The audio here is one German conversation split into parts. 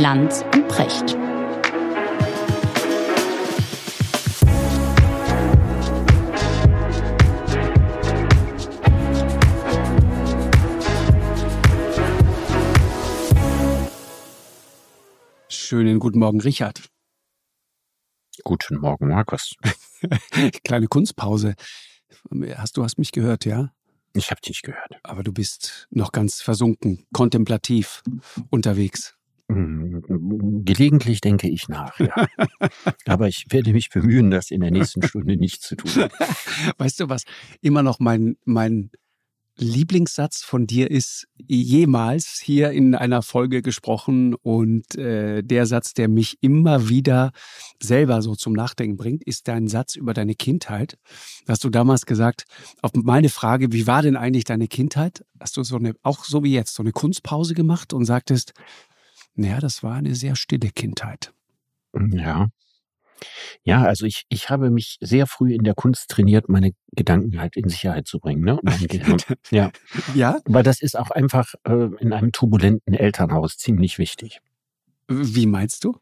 Lanz und Precht. Schönen guten Morgen, Richard. Guten Morgen, Markus. Kleine Kunstpause. Hast du hast mich gehört, ja? Ich habe dich gehört. Aber du bist noch ganz versunken, kontemplativ unterwegs. Hm, gelegentlich denke ich nach, ja. Aber ich werde mich bemühen, das in der nächsten Stunde nicht zu tun. Weißt du was? Immer noch mein, mein Lieblingssatz von dir ist jemals hier in einer Folge gesprochen und äh, der Satz, der mich immer wieder selber so zum Nachdenken bringt, ist dein Satz über deine Kindheit. Hast du damals gesagt, auf meine Frage, wie war denn eigentlich deine Kindheit, hast du so eine, auch so wie jetzt, so eine Kunstpause gemacht und sagtest, naja, das war eine sehr stille Kindheit. Ja. Ja, also ich, ich habe mich sehr früh in der Kunst trainiert, meine Gedanken halt in Sicherheit zu bringen. Ne? ja. Ja? Weil das ist auch einfach äh, in einem turbulenten Elternhaus ziemlich wichtig. Wie meinst du?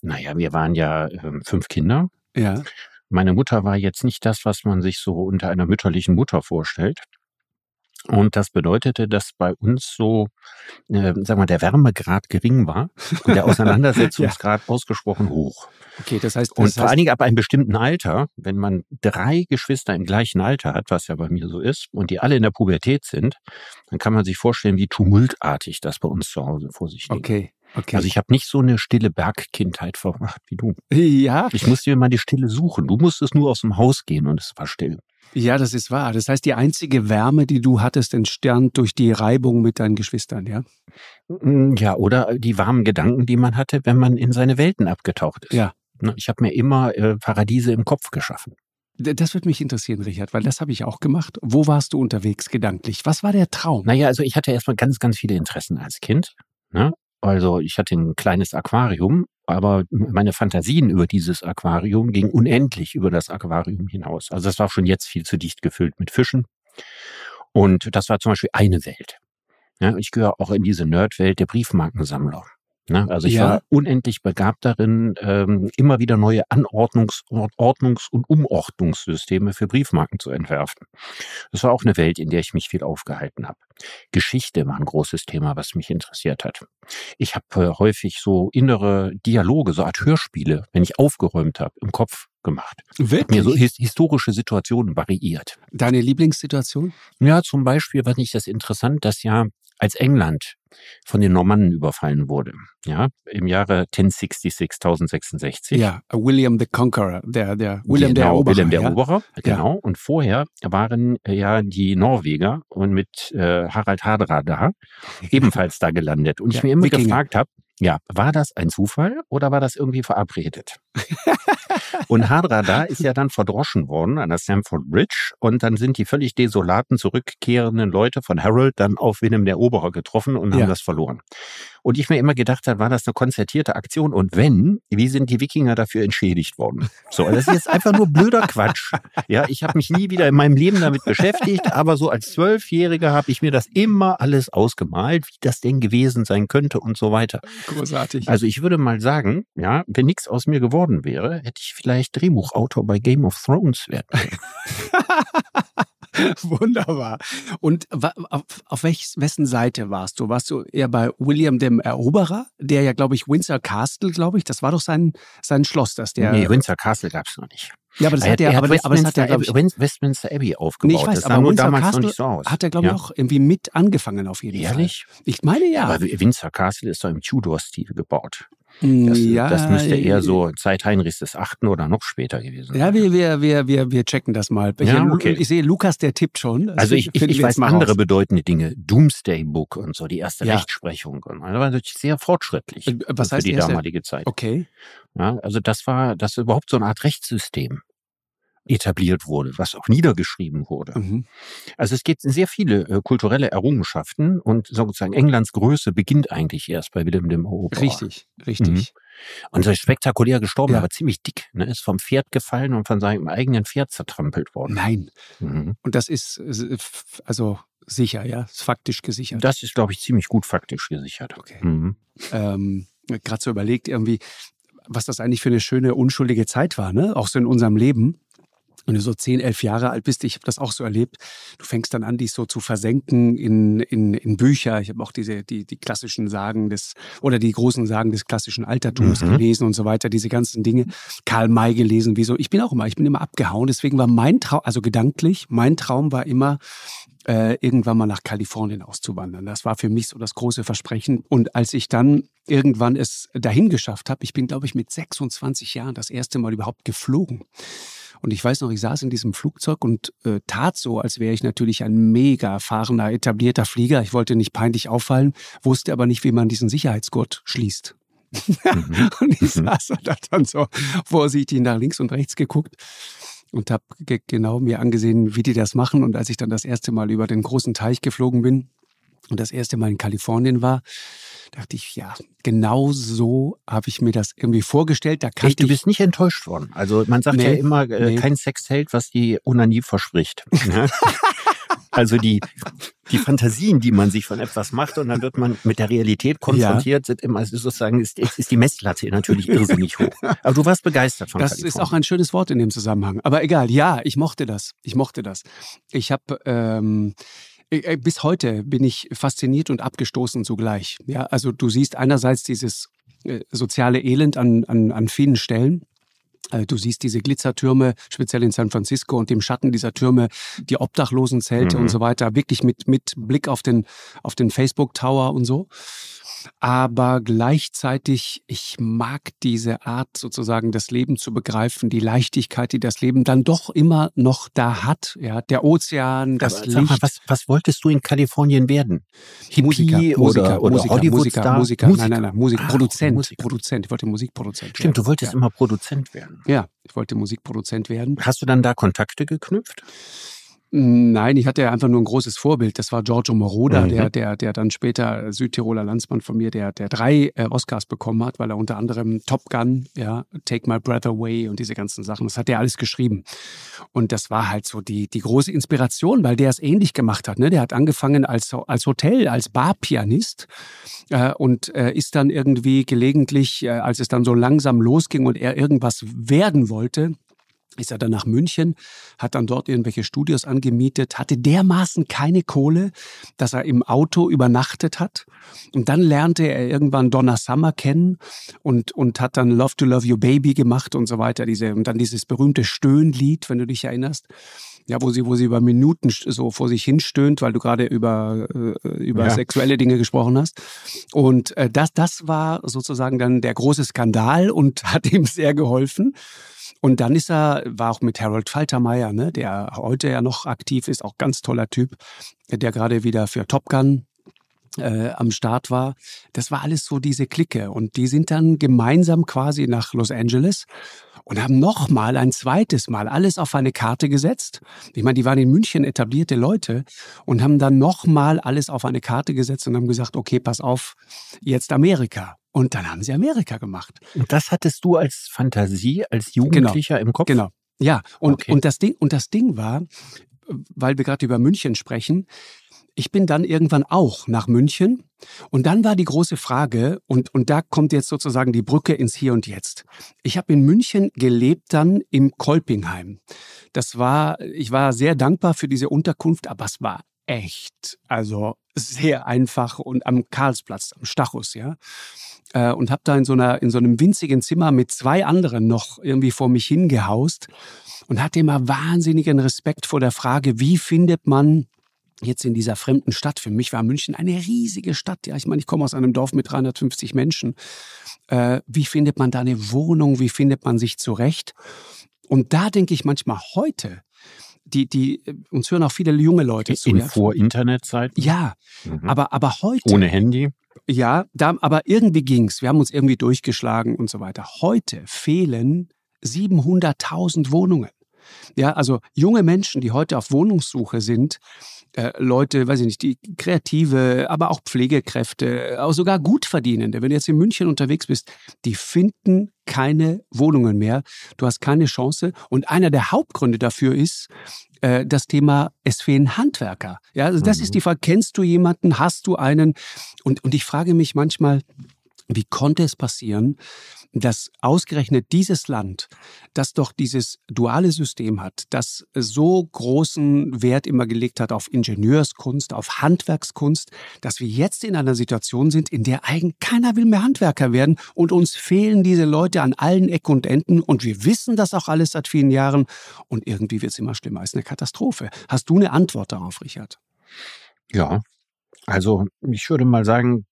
Naja, wir waren ja äh, fünf Kinder. Ja. Meine Mutter war jetzt nicht das, was man sich so unter einer mütterlichen Mutter vorstellt. Und das bedeutete, dass bei uns so, äh, sagen wir, der Wärmegrad gering war und der Auseinandersetzungsgrad ja. ausgesprochen hoch. Okay, das heißt, das und heißt, vor allen Dingen ab einem bestimmten Alter, wenn man drei Geschwister im gleichen Alter hat, was ja bei mir so ist, und die alle in der Pubertät sind, dann kann man sich vorstellen, wie tumultartig das bei uns zu Hause vor sich ging. Okay. Okay. Also ich habe nicht so eine stille Bergkindheit verbracht wie du. Ja. Ich musste mir mal die Stille suchen. Du musstest nur aus dem Haus gehen und es war still. Ja, das ist wahr. Das heißt, die einzige Wärme, die du hattest, entstand durch die Reibung mit deinen Geschwistern, ja? Mm, ja, oder die warmen Gedanken, die man hatte, wenn man in seine Welten abgetaucht ist. Ja. Ne, ich habe mir immer äh, Paradiese im Kopf geschaffen. Das würde mich interessieren, Richard, weil das habe ich auch gemacht. Wo warst du unterwegs gedanklich? Was war der Traum? Naja, also ich hatte erstmal ganz, ganz viele Interessen als Kind. Ne? Also ich hatte ein kleines Aquarium, aber meine Fantasien über dieses Aquarium gingen unendlich über das Aquarium hinaus. Also das war schon jetzt viel zu dicht gefüllt mit Fischen. Und das war zum Beispiel eine Welt. Ja, ich gehöre auch in diese Nerdwelt der Briefmarkensammler. Ne? Also ich Ja. war unendlich begabt darin, ähm, immer wieder neue Anordnungs-, Ordnungs- und Umordnungssysteme für Briefmarken zu entwerfen. Das war auch eine Welt, in der ich mich viel aufgehalten habe. Geschichte war ein großes Thema, was mich interessiert hat. Ich habe äh, häufig so innere Dialoge, so Art Hörspiele, wenn ich aufgeräumt habe, im Kopf gemacht. Wirklich? mir so his historische Situationen variiert. Deine Lieblingssituation? Ja, zum Beispiel war nicht das interessant, dass ja als England von den Normannen überfallen wurde, ja, im Jahre 1066, 1066. Ja, William the Conqueror, der, der William der genau, Eroberer. William der ja? Eroberer, genau. Und vorher waren äh, ja die Norweger und mit äh, Harald Hardra da, ebenfalls da gelandet. Und ich Ja, mir immer Wikinger. gefragt habe, ja, war das ein Zufall oder war das irgendwie verabredet? und Hardrada ist ja dann verdroschen worden an der Stamford Bridge und dann sind die völlig desolaten zurückkehrenden Leute von Harold dann auf William der Eroberer getroffen und haben Ja. das verloren. Und ich mir immer gedacht habe, war das eine konzertierte Aktion? Und wenn, wie sind die Wikinger dafür entschädigt worden? So, das ist jetzt einfach nur blöder Quatsch. Ja, ich habe mich nie wieder in meinem Leben damit beschäftigt, aber so als Zwölfjähriger habe ich mir das immer alles ausgemalt, wie das denn gewesen sein könnte und so weiter. Großartig. Also ich würde mal sagen, ja, wenn nichts aus mir geworden wäre, hätte ich vielleicht Drehbuchautor bei Game of Thrones werden. Wunderbar. Und auf, auf welch, wessen Seite warst du? Warst du eher bei William dem Eroberer, der ja, glaube ich, Windsor Castle, glaube ich, das war doch sein, sein Schloss, das der. nee, Windsor Castle gab es noch nicht. ja, aber das Er hat er, aber, aber das hat er, glaube ich, Westminster Abbey Nee, aufgebaut. ich weiß, das sah aber nur Windsor damals Castle noch nicht so aus. hat er, glaube ich, Ja. auch irgendwie mit angefangen auf jeden Ehrlich? Fall. Ich meine ja. Aber Windsor Castle ist doch im Tudor-Stil gebaut. Das, ja, das müsste eher äh, so Zeit Heinrichs des Achten oder noch später gewesen sein. Ja, wir, wir, wir, wir, wir checken das mal. Ja, Hier, okay. Ich sehe, Lukas, der tippt schon. Das Also ich, ich, ich weiß andere raus. bedeutende Dinge. Doomsday Book und so, die erste Ja. Rechtsprechung. Und das war natürlich sehr fortschrittlich Äh, was für heißt die erste- damalige Zeit. Okay. Ja, also das war, dass überhaupt so eine Art Rechtssystem etabliert wurde, was auch niedergeschrieben wurde. Mhm. Also es gibt sehr viele äh, kulturelle Errungenschaften und sozusagen Englands Größe beginnt eigentlich erst bei Wilhelm dem Eroberer. Richtig, richtig. Und so ist spektakulär gestorben, Ja. aber ziemlich dick. Ne? Ist vom Pferd gefallen und von seinem eigenen Pferd zertrampelt worden. Nein. Mhm. Und das ist äh, also sicher, ja, ist faktisch gesichert. Das ist, glaube ich, ziemlich gut faktisch gesichert. Okay. Mhm. Ähm, gerade so überlegt, irgendwie, was das eigentlich für eine schöne, unschuldige Zeit war, ne? Auch so in unserem Leben wenn du so zehn, elf Jahre alt bist, ich habe das auch so erlebt, du fängst dann an, dich so zu versenken in, in, in Bücher. Ich habe auch diese, die, die klassischen Sagen des, oder die großen Sagen des klassischen Altertums mhm. gelesen und so weiter, diese ganzen Dinge. Karl May gelesen, wieso. Ich bin auch immer, ich bin immer abgehauen. Deswegen war mein Traum, also gedanklich, mein Traum war immer, äh, irgendwann mal nach Kalifornien auszuwandern. Das war für mich so das große Versprechen. Und als ich dann irgendwann es dahin geschafft habe, ich bin, glaube ich, mit 26 Jahren das erste Mal überhaupt geflogen. Und ich weiß noch, ich saß in diesem Flugzeug und äh, tat so, als wäre ich natürlich ein mega erfahrener, etablierter Flieger. Ich wollte nicht peinlich auffallen, wusste aber nicht, wie man diesen Sicherheitsgurt schließt. Mhm. und ich mhm. saß da dann so vorsichtig nach links und rechts geguckt und habe ge genau mir angesehen, wie die das machen. Und als ich dann das erste Mal über den großen Teich geflogen bin und das erste Mal in Kalifornien war, dachte ich, ja, genau so habe ich mir das irgendwie vorgestellt. Da kann du bist nicht enttäuscht worden. Also man sagt nee, ja immer, äh, nee. kein Sex hält, was die Unanie verspricht. Ne? also die, die Fantasien, die man sich von etwas macht und dann wird man mit der Realität konfrontiert, ja. sind immer also sozusagen ist, ist die Messlatte natürlich irrsinnig hoch. Aber du warst begeistert von Das Kalifornien. ist auch ein schönes Wort in dem Zusammenhang. Aber egal, ja, ich mochte das. Ich mochte das. Ich habe ähm, äh, bis heute bin ich fasziniert und abgestoßen zugleich. Ja, also du siehst einerseits dieses äh, soziale Elend an, an, an vielen Stellen. Du siehst diese Glitzertürme, speziell in San Francisco und dem Schatten dieser Türme, die Obdachlosenzelte mhm. und so weiter, wirklich mit, mit Blick auf den, auf den Facebook Tower und so aber gleichzeitig, ich mag diese Art sozusagen das Leben zu begreifen, die Leichtigkeit, die das Leben dann doch immer noch da hat. Ja, der Ozean, das aber, Licht. Mal, was, was wolltest du in Kalifornien werden? Hippie Musiker, Musiker, oder, oder Musiker, Hollywood Musiker, Star? Musiker, Musiker, nein, nein, nein, Musik, ah, Produzent, Musiker. Produzent. Ich wollte Musikproduzent. Stimmt, werden. du wolltest ja. immer Produzent werden. Ja, ich wollte Musikproduzent werden. Hast du dann da Kontakte geknüpft? Nein, ich hatte ja einfach nur ein großes Vorbild. Das war Giorgio Moroder, mhm. der, der, der dann später Südtiroler Landsmann von mir, der, der drei äh, Oscars bekommen hat, weil er unter anderem Top Gun, ja, Take My Breath Away und diese ganzen Sachen, das hat er alles geschrieben. Und das war halt so die, die große Inspiration, weil der es ähnlich gemacht hat. Ne? Der hat angefangen als, als Hotel, als Barpianist äh, und äh, ist dann irgendwie gelegentlich, äh, als es dann so langsam losging und er irgendwas werden wollte, ist er dann nach München, hat dann dort irgendwelche Studios angemietet, hatte dermaßen keine Kohle, dass er im Auto übernachtet hat. Und dann lernte er irgendwann Donna Summer kennen und, und hat dann Love to Love You Baby gemacht und so weiter. Diese, und dann dieses berühmte Stöhnlied, wenn du dich erinnerst. Ja, wo sie, wo sie über Minuten so vor sich hinstöhnt, weil du gerade über, äh, über ja. sexuelle Dinge gesprochen hast. Und äh, das, das war sozusagen dann der große Skandal und hat ihm sehr geholfen. Und dann ist er, war auch mit Harold Faltermeier, ne, der heute ja noch aktiv ist, auch ganz toller Typ, der gerade wieder für Top Gun äh, am Start war. Das war alles so diese Clique. Und die sind dann gemeinsam quasi nach Los Angeles und haben nochmal ein zweites Mal alles auf eine Karte gesetzt. Ich meine, die waren in München etablierte Leute und haben dann nochmal alles auf eine Karte gesetzt und haben gesagt, okay, pass auf, jetzt Amerika. Und dann haben sie Amerika gemacht. Und das hattest du als Fantasie, als genau. Jugendlicher genau, im Kopf? Genau. Ja, und, okay. und, das Ding, und das Ding war, weil wir gerade über München sprechen, ich bin dann irgendwann auch nach München und dann war die große Frage, und, und da kommt jetzt sozusagen die Brücke ins Hier und Jetzt. Ich habe in München gelebt dann im Kolpingheim. Das war, ich war sehr dankbar für diese Unterkunft, aber es war echt, also sehr einfach und am Karlsplatz, am Stachus, ja äh, und habe da in so einer in so einem winzigen Zimmer mit zwei anderen noch irgendwie vor mich hingehaust und hatte immer wahnsinnigen Respekt vor der Frage, wie findet man jetzt in dieser fremden Stadt. Für mich war München eine riesige Stadt. Ja, ich meine, ich komme aus einem Dorf mit 350 Menschen. Äh, wie findet man da eine Wohnung? Wie findet man sich zurecht? Und da denke ich manchmal heute, die, die, uns hören auch viele junge Leute zu. In ja. Vor-Internet-Zeiten? Ja, mhm. aber, aber heute. Ohne Handy? Ja, da, aber irgendwie ging's. Wir haben uns irgendwie durchgeschlagen und so weiter. Heute fehlen 700.000 Wohnungen. Ja, also junge Menschen, die heute auf Wohnungssuche sind, äh, Leute, weiß ich nicht, die Kreative, aber auch Pflegekräfte, auch sogar Gutverdienende, wenn du jetzt in München unterwegs bist, die finden keine Wohnungen mehr. Du hast keine Chance. Und einer der Hauptgründe dafür ist, äh, das Thema, es fehlen Handwerker. Ja, also das mhm. ist die Frage, kennst du jemanden, hast du einen? Und, und ich frage mich manchmal, Wie konnte es passieren, dass ausgerechnet dieses Land, das doch dieses duale System hat, das so großen Wert immer gelegt hat auf Ingenieurskunst, auf Handwerkskunst, dass wir jetzt in einer Situation sind, in der eigentlich keiner will mehr Handwerker werden und uns fehlen diese Leute an allen Ecken und Enden und wir wissen das auch alles seit vielen Jahren und irgendwie wird es immer schlimmer. Es ist eine Katastrophe. Hast du eine Antwort darauf, Richard? Ja, also ich würde mal sagen,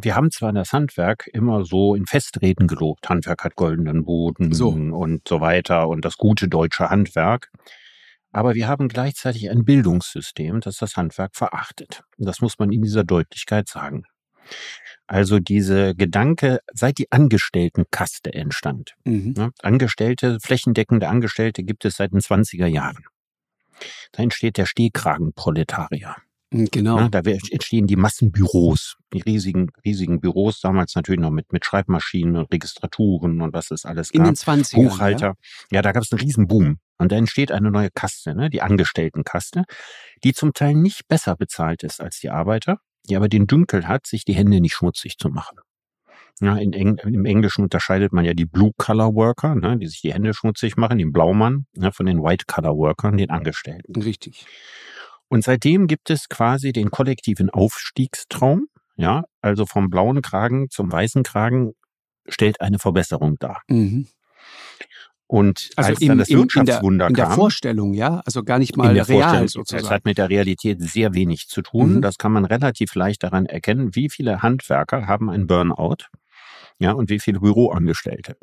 wir haben zwar das Handwerk immer so in Festreden gelobt, Handwerk hat goldenen Boden so. und so weiter und das gute deutsche Handwerk. Aber wir haben gleichzeitig ein Bildungssystem, das das Handwerk verachtet. Das muss man in dieser Deutlichkeit sagen. Also diese Gedanke, seit die Angestelltenkaste entstand. Mhm. Ne, Angestellte, flächendeckende Angestellte gibt es seit den 20er Jahren. Da entsteht der Stehkragenproletarier. Hm, genau. Ja, da entstehen die Massenbüros, die riesigen, riesigen Büros, damals natürlich noch mit, mit Schreibmaschinen und Registraturen und was es alles gab. In den 20ern. Buchhalter. Ja, ja da gab es einen riesen Boom. Und da entsteht eine neue Kaste, ne, die Angestelltenkaste, die zum Teil nicht besser bezahlt ist als die Arbeiter, die aber den Dünkel hat, sich die Hände nicht schmutzig zu machen. Ja, in Eng Im Englischen unterscheidet man ja die Blue-Color-Worker, ne, die sich die Hände schmutzig machen, den Blaumann, ne, von den White-Color-Workern, den Angestellten. Richtig. Und seitdem gibt es quasi den kollektiven Aufstiegstraum. Ja, also vom blauen Kragen zum weißen Kragen stellt eine Verbesserung dar. Mhm. Und also als im, dann das Wirtschaftswunder in der, in der Vorstellung, ja, also gar nicht mal real sozusagen. Es hat mit der Realität sehr wenig zu tun. Mhm. Das kann man relativ leicht daran erkennen, wie viele Handwerker haben ein Burnout, ja, und wie viele Büroangestellte.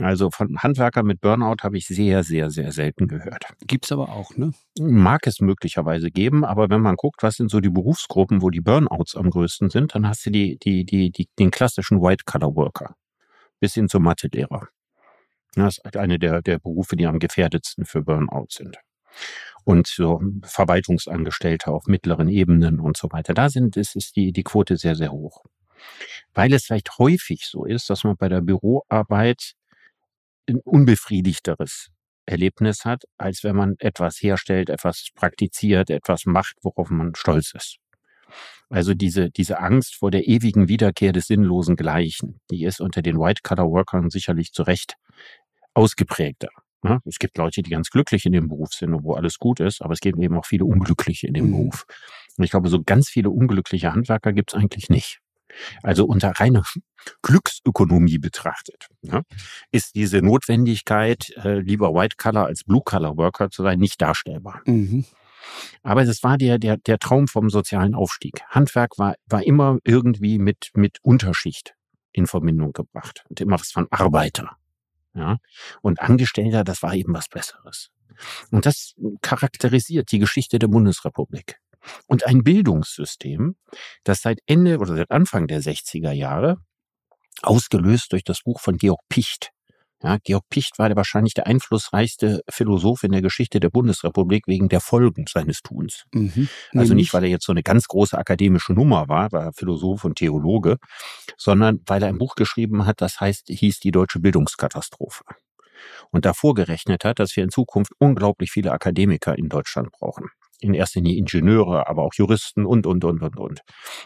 Also von Handwerker mit Burnout habe ich sehr, sehr, sehr selten gehört. Gibt's aber auch, ne? Mag es möglicherweise geben, aber wenn man guckt, was sind so die Berufsgruppen, wo die Burnouts am größten sind, dann hast du die, die, die, die den klassischen White-Collar-Worker bis hin zum Mathelehrer. Das ist eine der, der Berufe, die am gefährdetsten für Burnout sind. Und so Verwaltungsangestellte auf mittleren Ebenen und so weiter. Da sind, ist, ist die, die Quote sehr, sehr hoch. Weil es vielleicht häufig so ist, dass man bei der Büroarbeit ein unbefriedigteres Erlebnis hat, als wenn man etwas herstellt, etwas praktiziert, etwas macht, worauf man stolz ist. Also diese, diese Angst vor der ewigen Wiederkehr des sinnlosen Gleichen, die ist unter den White-Collar-Workern sicherlich zu Recht ausgeprägter. Ne? Es gibt Leute, die ganz glücklich in dem Beruf sind und wo alles gut ist, aber es gibt eben auch viele Unglückliche in dem mhm. Beruf. Und ich glaube, so ganz viele unglückliche Handwerker gibt es eigentlich nicht. Also unter reiner Glücksökonomie betrachtet, ja, ist diese Notwendigkeit, äh, lieber White Collar als Blue Collar Worker zu sein, nicht darstellbar. Mhm. Aber es war der, der, der Traum vom sozialen Aufstieg. Handwerk war, war immer irgendwie mit, mit Unterschicht in Verbindung gebracht und immer was von Arbeiter. Ja. Und Angestellter, das war eben was Besseres. Und das charakterisiert die Geschichte der Bundesrepublik. Und ein Bildungssystem, das seit Ende oder seit Anfang der 60er Jahre, ausgelöst durch das Buch von Georg Picht, ja, Georg Picht war der wahrscheinlich der einflussreichste Philosoph in der Geschichte der Bundesrepublik wegen der Folgen seines Tuns. Mhm, also nicht, weil er jetzt so eine ganz große akademische Nummer war, war Philosoph und Theologe, sondern weil er ein Buch geschrieben hat, das heißt, hieß die deutsche Bildungskatastrophe. Und davor gerechnet hat, dass wir in Zukunft unglaublich viele Akademiker in Deutschland brauchen in erster Linie Ingenieure, aber auch Juristen und, und, und, und, und.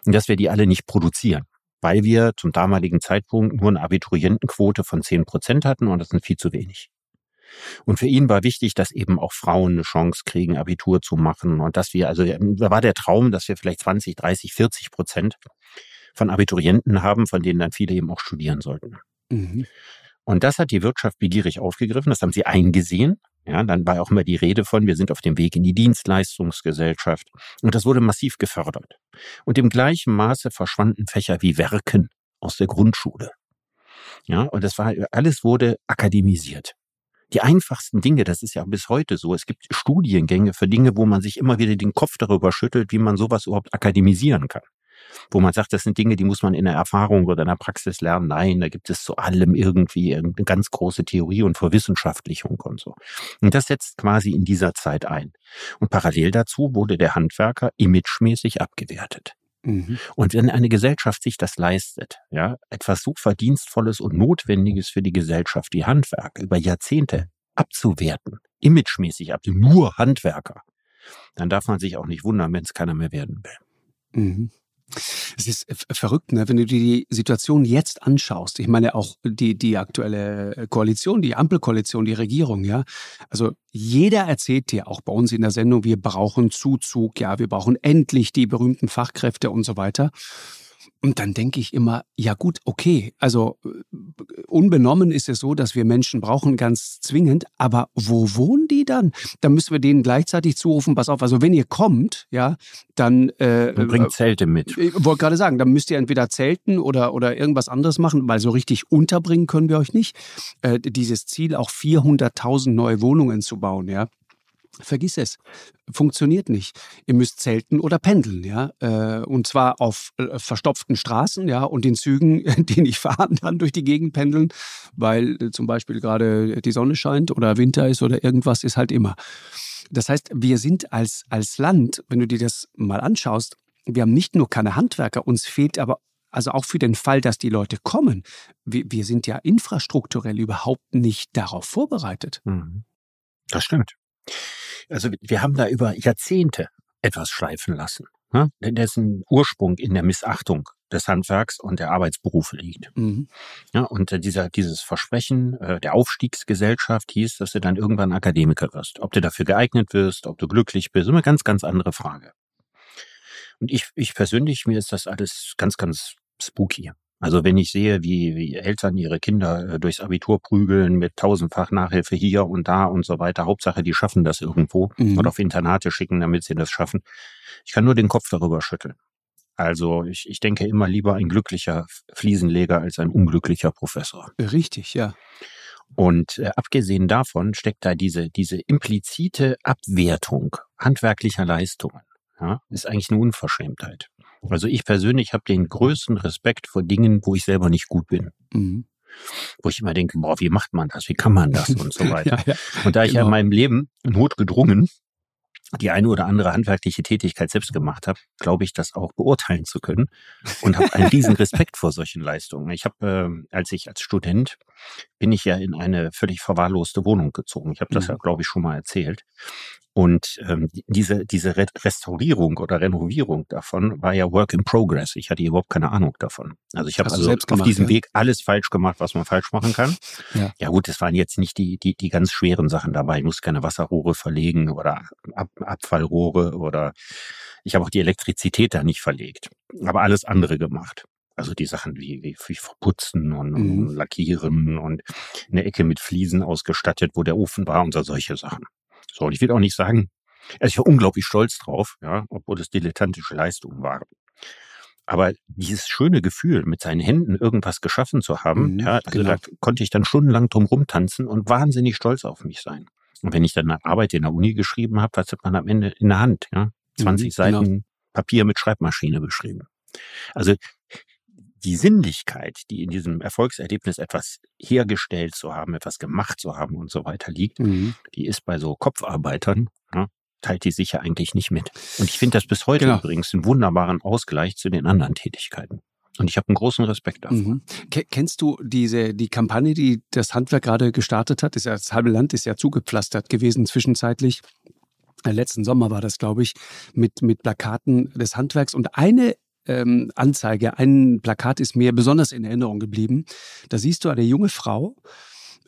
Und dass wir die alle nicht produzieren, weil wir zum damaligen Zeitpunkt nur eine Abiturientenquote von zehn Prozent hatten und das sind viel zu wenig. Und für ihn war wichtig, dass eben auch Frauen eine Chance kriegen, Abitur zu machen und dass wir, also da war der Traum, dass wir vielleicht 20, 30, 40 Prozent von Abiturienten haben, von denen dann viele eben auch studieren sollten. Mhm. Und das hat die Wirtschaft begierig aufgegriffen, das haben sie eingesehen ja, dann war auch immer die Rede von, wir sind auf dem Weg in die Dienstleistungsgesellschaft. Und das wurde massiv gefördert. Und im gleichen Maße verschwanden Fächer wie Werken aus der Grundschule. Ja, und das war, alles wurde akademisiert. Die einfachsten Dinge, das ist ja bis heute so. Es gibt Studiengänge für Dinge, wo man sich immer wieder den Kopf darüber schüttelt, wie man sowas überhaupt akademisieren kann wo man sagt, das sind Dinge, die muss man in der Erfahrung oder in der Praxis lernen. Nein, da gibt es zu allem irgendwie eine ganz große Theorie und Verwissenschaftlichung und so. Und das setzt quasi in dieser Zeit ein. Und parallel dazu wurde der Handwerker imagemäßig abgewertet. Mhm. Und wenn eine Gesellschaft sich das leistet, ja, etwas so Verdienstvolles und Notwendiges für die Gesellschaft wie Handwerk über Jahrzehnte abzuwerten, imagemäßig ab, nur Handwerker, dann darf man sich auch nicht wundern, wenn es keiner mehr werden will. Mhm. Es ist verrückt, ne? wenn du dir die Situation jetzt anschaust. Ich meine auch die, die aktuelle Koalition, die Ampelkoalition, die Regierung, ja. Also jeder erzählt dir, auch bei uns in der Sendung, wir brauchen Zuzug, ja, wir brauchen endlich die berühmten Fachkräfte und so weiter. Und dann denke ich immer, ja gut, okay, also äh, unbenommen ist es so, dass wir Menschen brauchen ganz zwingend, aber wo wohnen die dann? Da müssen wir denen gleichzeitig zurufen, pass auf, also wenn ihr kommt, ja, dann äh, bringt Zelte mit. Ich wollte gerade sagen, dann müsst ihr entweder zelten oder oder irgendwas anderes machen, weil so richtig unterbringen können wir euch nicht. Äh, dieses Ziel, auch 400.000 neue Wohnungen zu bauen, ja, Vergiss es. Funktioniert nicht. Ihr müsst zelten oder pendeln, ja. Äh, und zwar auf äh, verstopften Straßen, ja, und den Zügen, die nicht fahren, dann durch die Gegend pendeln, weil äh, zum Beispiel gerade die Sonne scheint oder Winter ist oder irgendwas ist halt immer. Das heißt, wir sind als, als Land, wenn du dir das mal anschaust, wir haben nicht nur keine Handwerker, uns fehlt aber also auch für den Fall, dass die Leute kommen, wir, wir sind ja infrastrukturell überhaupt nicht darauf vorbereitet. Mhm. Das stimmt. Also wir haben da über Jahrzehnte etwas schleifen lassen, ne? dessen Ursprung in der Missachtung des Handwerks und der Arbeitsberufe liegt. Mhm. Ja, und äh, dieser, dieses Versprechen äh, der Aufstiegsgesellschaft hieß, dass du dann irgendwann Akademiker wirst. Ob du dafür geeignet wirst, ob du glücklich bist, ist eine ganz, ganz andere Frage. Und ich, ich persönlich, mir ist das alles ganz, ganz spooky. Also wenn ich sehe, wie, wie Eltern ihre Kinder äh, durchs Abitur prügeln mit tausendfach Nachhilfe hier und da und so weiter, Hauptsache, die schaffen das irgendwo mhm. oder auf Internate schicken, damit sie das schaffen. Ich kann nur den Kopf darüber schütteln. Also ich, ich denke immer lieber ein glücklicher Fliesenleger als ein unglücklicher Professor. Richtig, ja. Und äh, abgesehen davon steckt da diese, diese implizite Abwertung handwerklicher Leistungen. Ja, ist eigentlich eine Unverschämtheit. Also ich persönlich habe den größten Respekt vor Dingen, wo ich selber nicht gut bin. Mhm. Wo ich immer denke, boah, wie macht man das? Wie kann man das? Und so weiter. ja, ja, und da ich genau. in meinem Leben notgedrungen die eine oder andere handwerkliche Tätigkeit selbst gemacht habe, glaube ich, das auch beurteilen zu können und habe einen riesen Respekt vor solchen Leistungen. Ich habe, äh, als ich als Student bin ich ja in eine völlig verwahrloste Wohnung gezogen. Ich habe das mhm. ja, glaube ich, schon mal erzählt. Und ähm, diese, diese Restaurierung oder Renovierung davon war ja Work in Progress. Ich hatte überhaupt keine Ahnung davon. Also ich habe also auf gemacht, diesem ja? Weg alles falsch gemacht, was man falsch machen kann. Ja. ja gut, es waren jetzt nicht die, die, die ganz schweren Sachen dabei. Ich musste keine Wasserrohre verlegen oder Ab Abfallrohre oder ich habe auch die Elektrizität da nicht verlegt. Aber alles andere gemacht. Also die Sachen wie, wie, wie Putzen und, mhm. und Lackieren und eine Ecke mit Fliesen ausgestattet, wo der Ofen war und so solche Sachen. So, und ich will auch nicht sagen, also ich war unglaublich stolz drauf, ja, obwohl es dilettantische Leistungen waren. Aber dieses schöne Gefühl, mit seinen Händen irgendwas geschaffen zu haben, mhm, ja, also genau. da konnte ich dann stundenlang drum rumtanzen und wahnsinnig stolz auf mich sein. Und wenn ich dann eine Arbeit in der Uni geschrieben habe, was hat man am Ende in der Hand? Ja? 20 mhm, Seiten genau. Papier mit Schreibmaschine beschrieben. Also die Sinnlichkeit, die in diesem Erfolgserlebnis etwas hergestellt zu haben, etwas gemacht zu haben und so weiter liegt, mhm. die ist bei so Kopfarbeitern, ja, teilt die sicher eigentlich nicht mit. Und ich finde das bis heute genau. übrigens einen wunderbaren Ausgleich zu den anderen Tätigkeiten. Und ich habe einen großen Respekt davor. Mhm. Kennst du diese die Kampagne, die das Handwerk gerade gestartet hat? Ist ja, das halbe Land ist ja zugepflastert gewesen zwischenzeitlich. Äh, letzten Sommer war das, glaube ich, mit, mit Plakaten des Handwerks. Und eine ähm, Anzeige, ein Plakat ist mir besonders in Erinnerung geblieben. Da siehst du eine junge Frau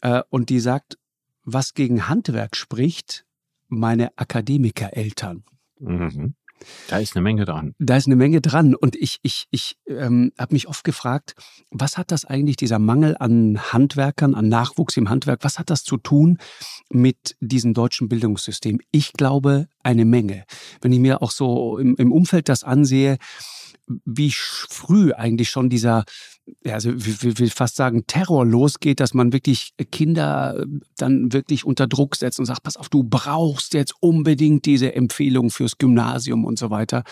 äh, und die sagt, was gegen Handwerk spricht, meine Akademikereltern. Mhm. Da ist eine Menge dran. Da ist eine Menge dran. Und ich, ich, ich ähm, habe mich oft gefragt, was hat das eigentlich, dieser Mangel an Handwerkern, an Nachwuchs im Handwerk, was hat das zu tun mit diesem deutschen Bildungssystem? Ich glaube, eine Menge. Wenn ich mir auch so im, im Umfeld das ansehe, wie früh eigentlich schon dieser, also ich will fast sagen, Terror losgeht, dass man wirklich Kinder äh, dann wirklich unter Druck setzt und sagt, pass auf, du brauchst jetzt unbedingt diese Empfehlung fürs Gymnasium und so weiter.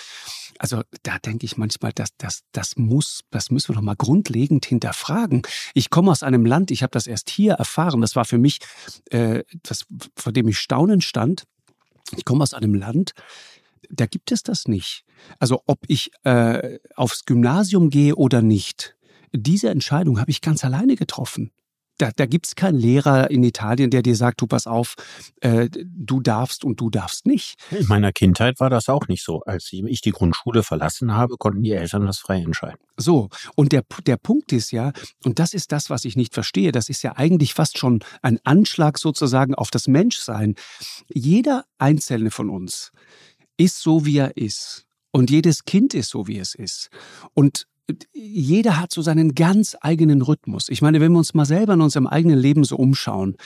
Also da denke ich manchmal, dass das, das muss, das müssen wir doch mal grundlegend hinterfragen. Ich komme aus einem Land, ich habe das erst hier erfahren. Das war für mich, äh, das, vor dem ich staunend stand. Ich komme aus einem Land, da gibt es das nicht. Also ob ich äh, aufs Gymnasium gehe oder nicht, diese Entscheidung habe ich ganz alleine getroffen. Da, da gibt es keinen Lehrer in Italien, der dir sagt, du pass auf, äh, du darfst und du darfst nicht. In meiner Kindheit war das auch nicht so. Als ich die Grundschule verlassen habe, konnten die Eltern das frei entscheiden. So, und der, der Punkt ist ja, und das ist das, was ich nicht verstehe, das ist ja eigentlich fast schon ein Anschlag sozusagen auf das Menschsein. Jeder Einzelne von uns ist so, wie er ist. Und jedes Kind ist so, wie es ist. Und jeder hat so seinen ganz eigenen Rhythmus. Ich meine, wenn wir uns mal selber in unserem eigenen Leben so umschauen,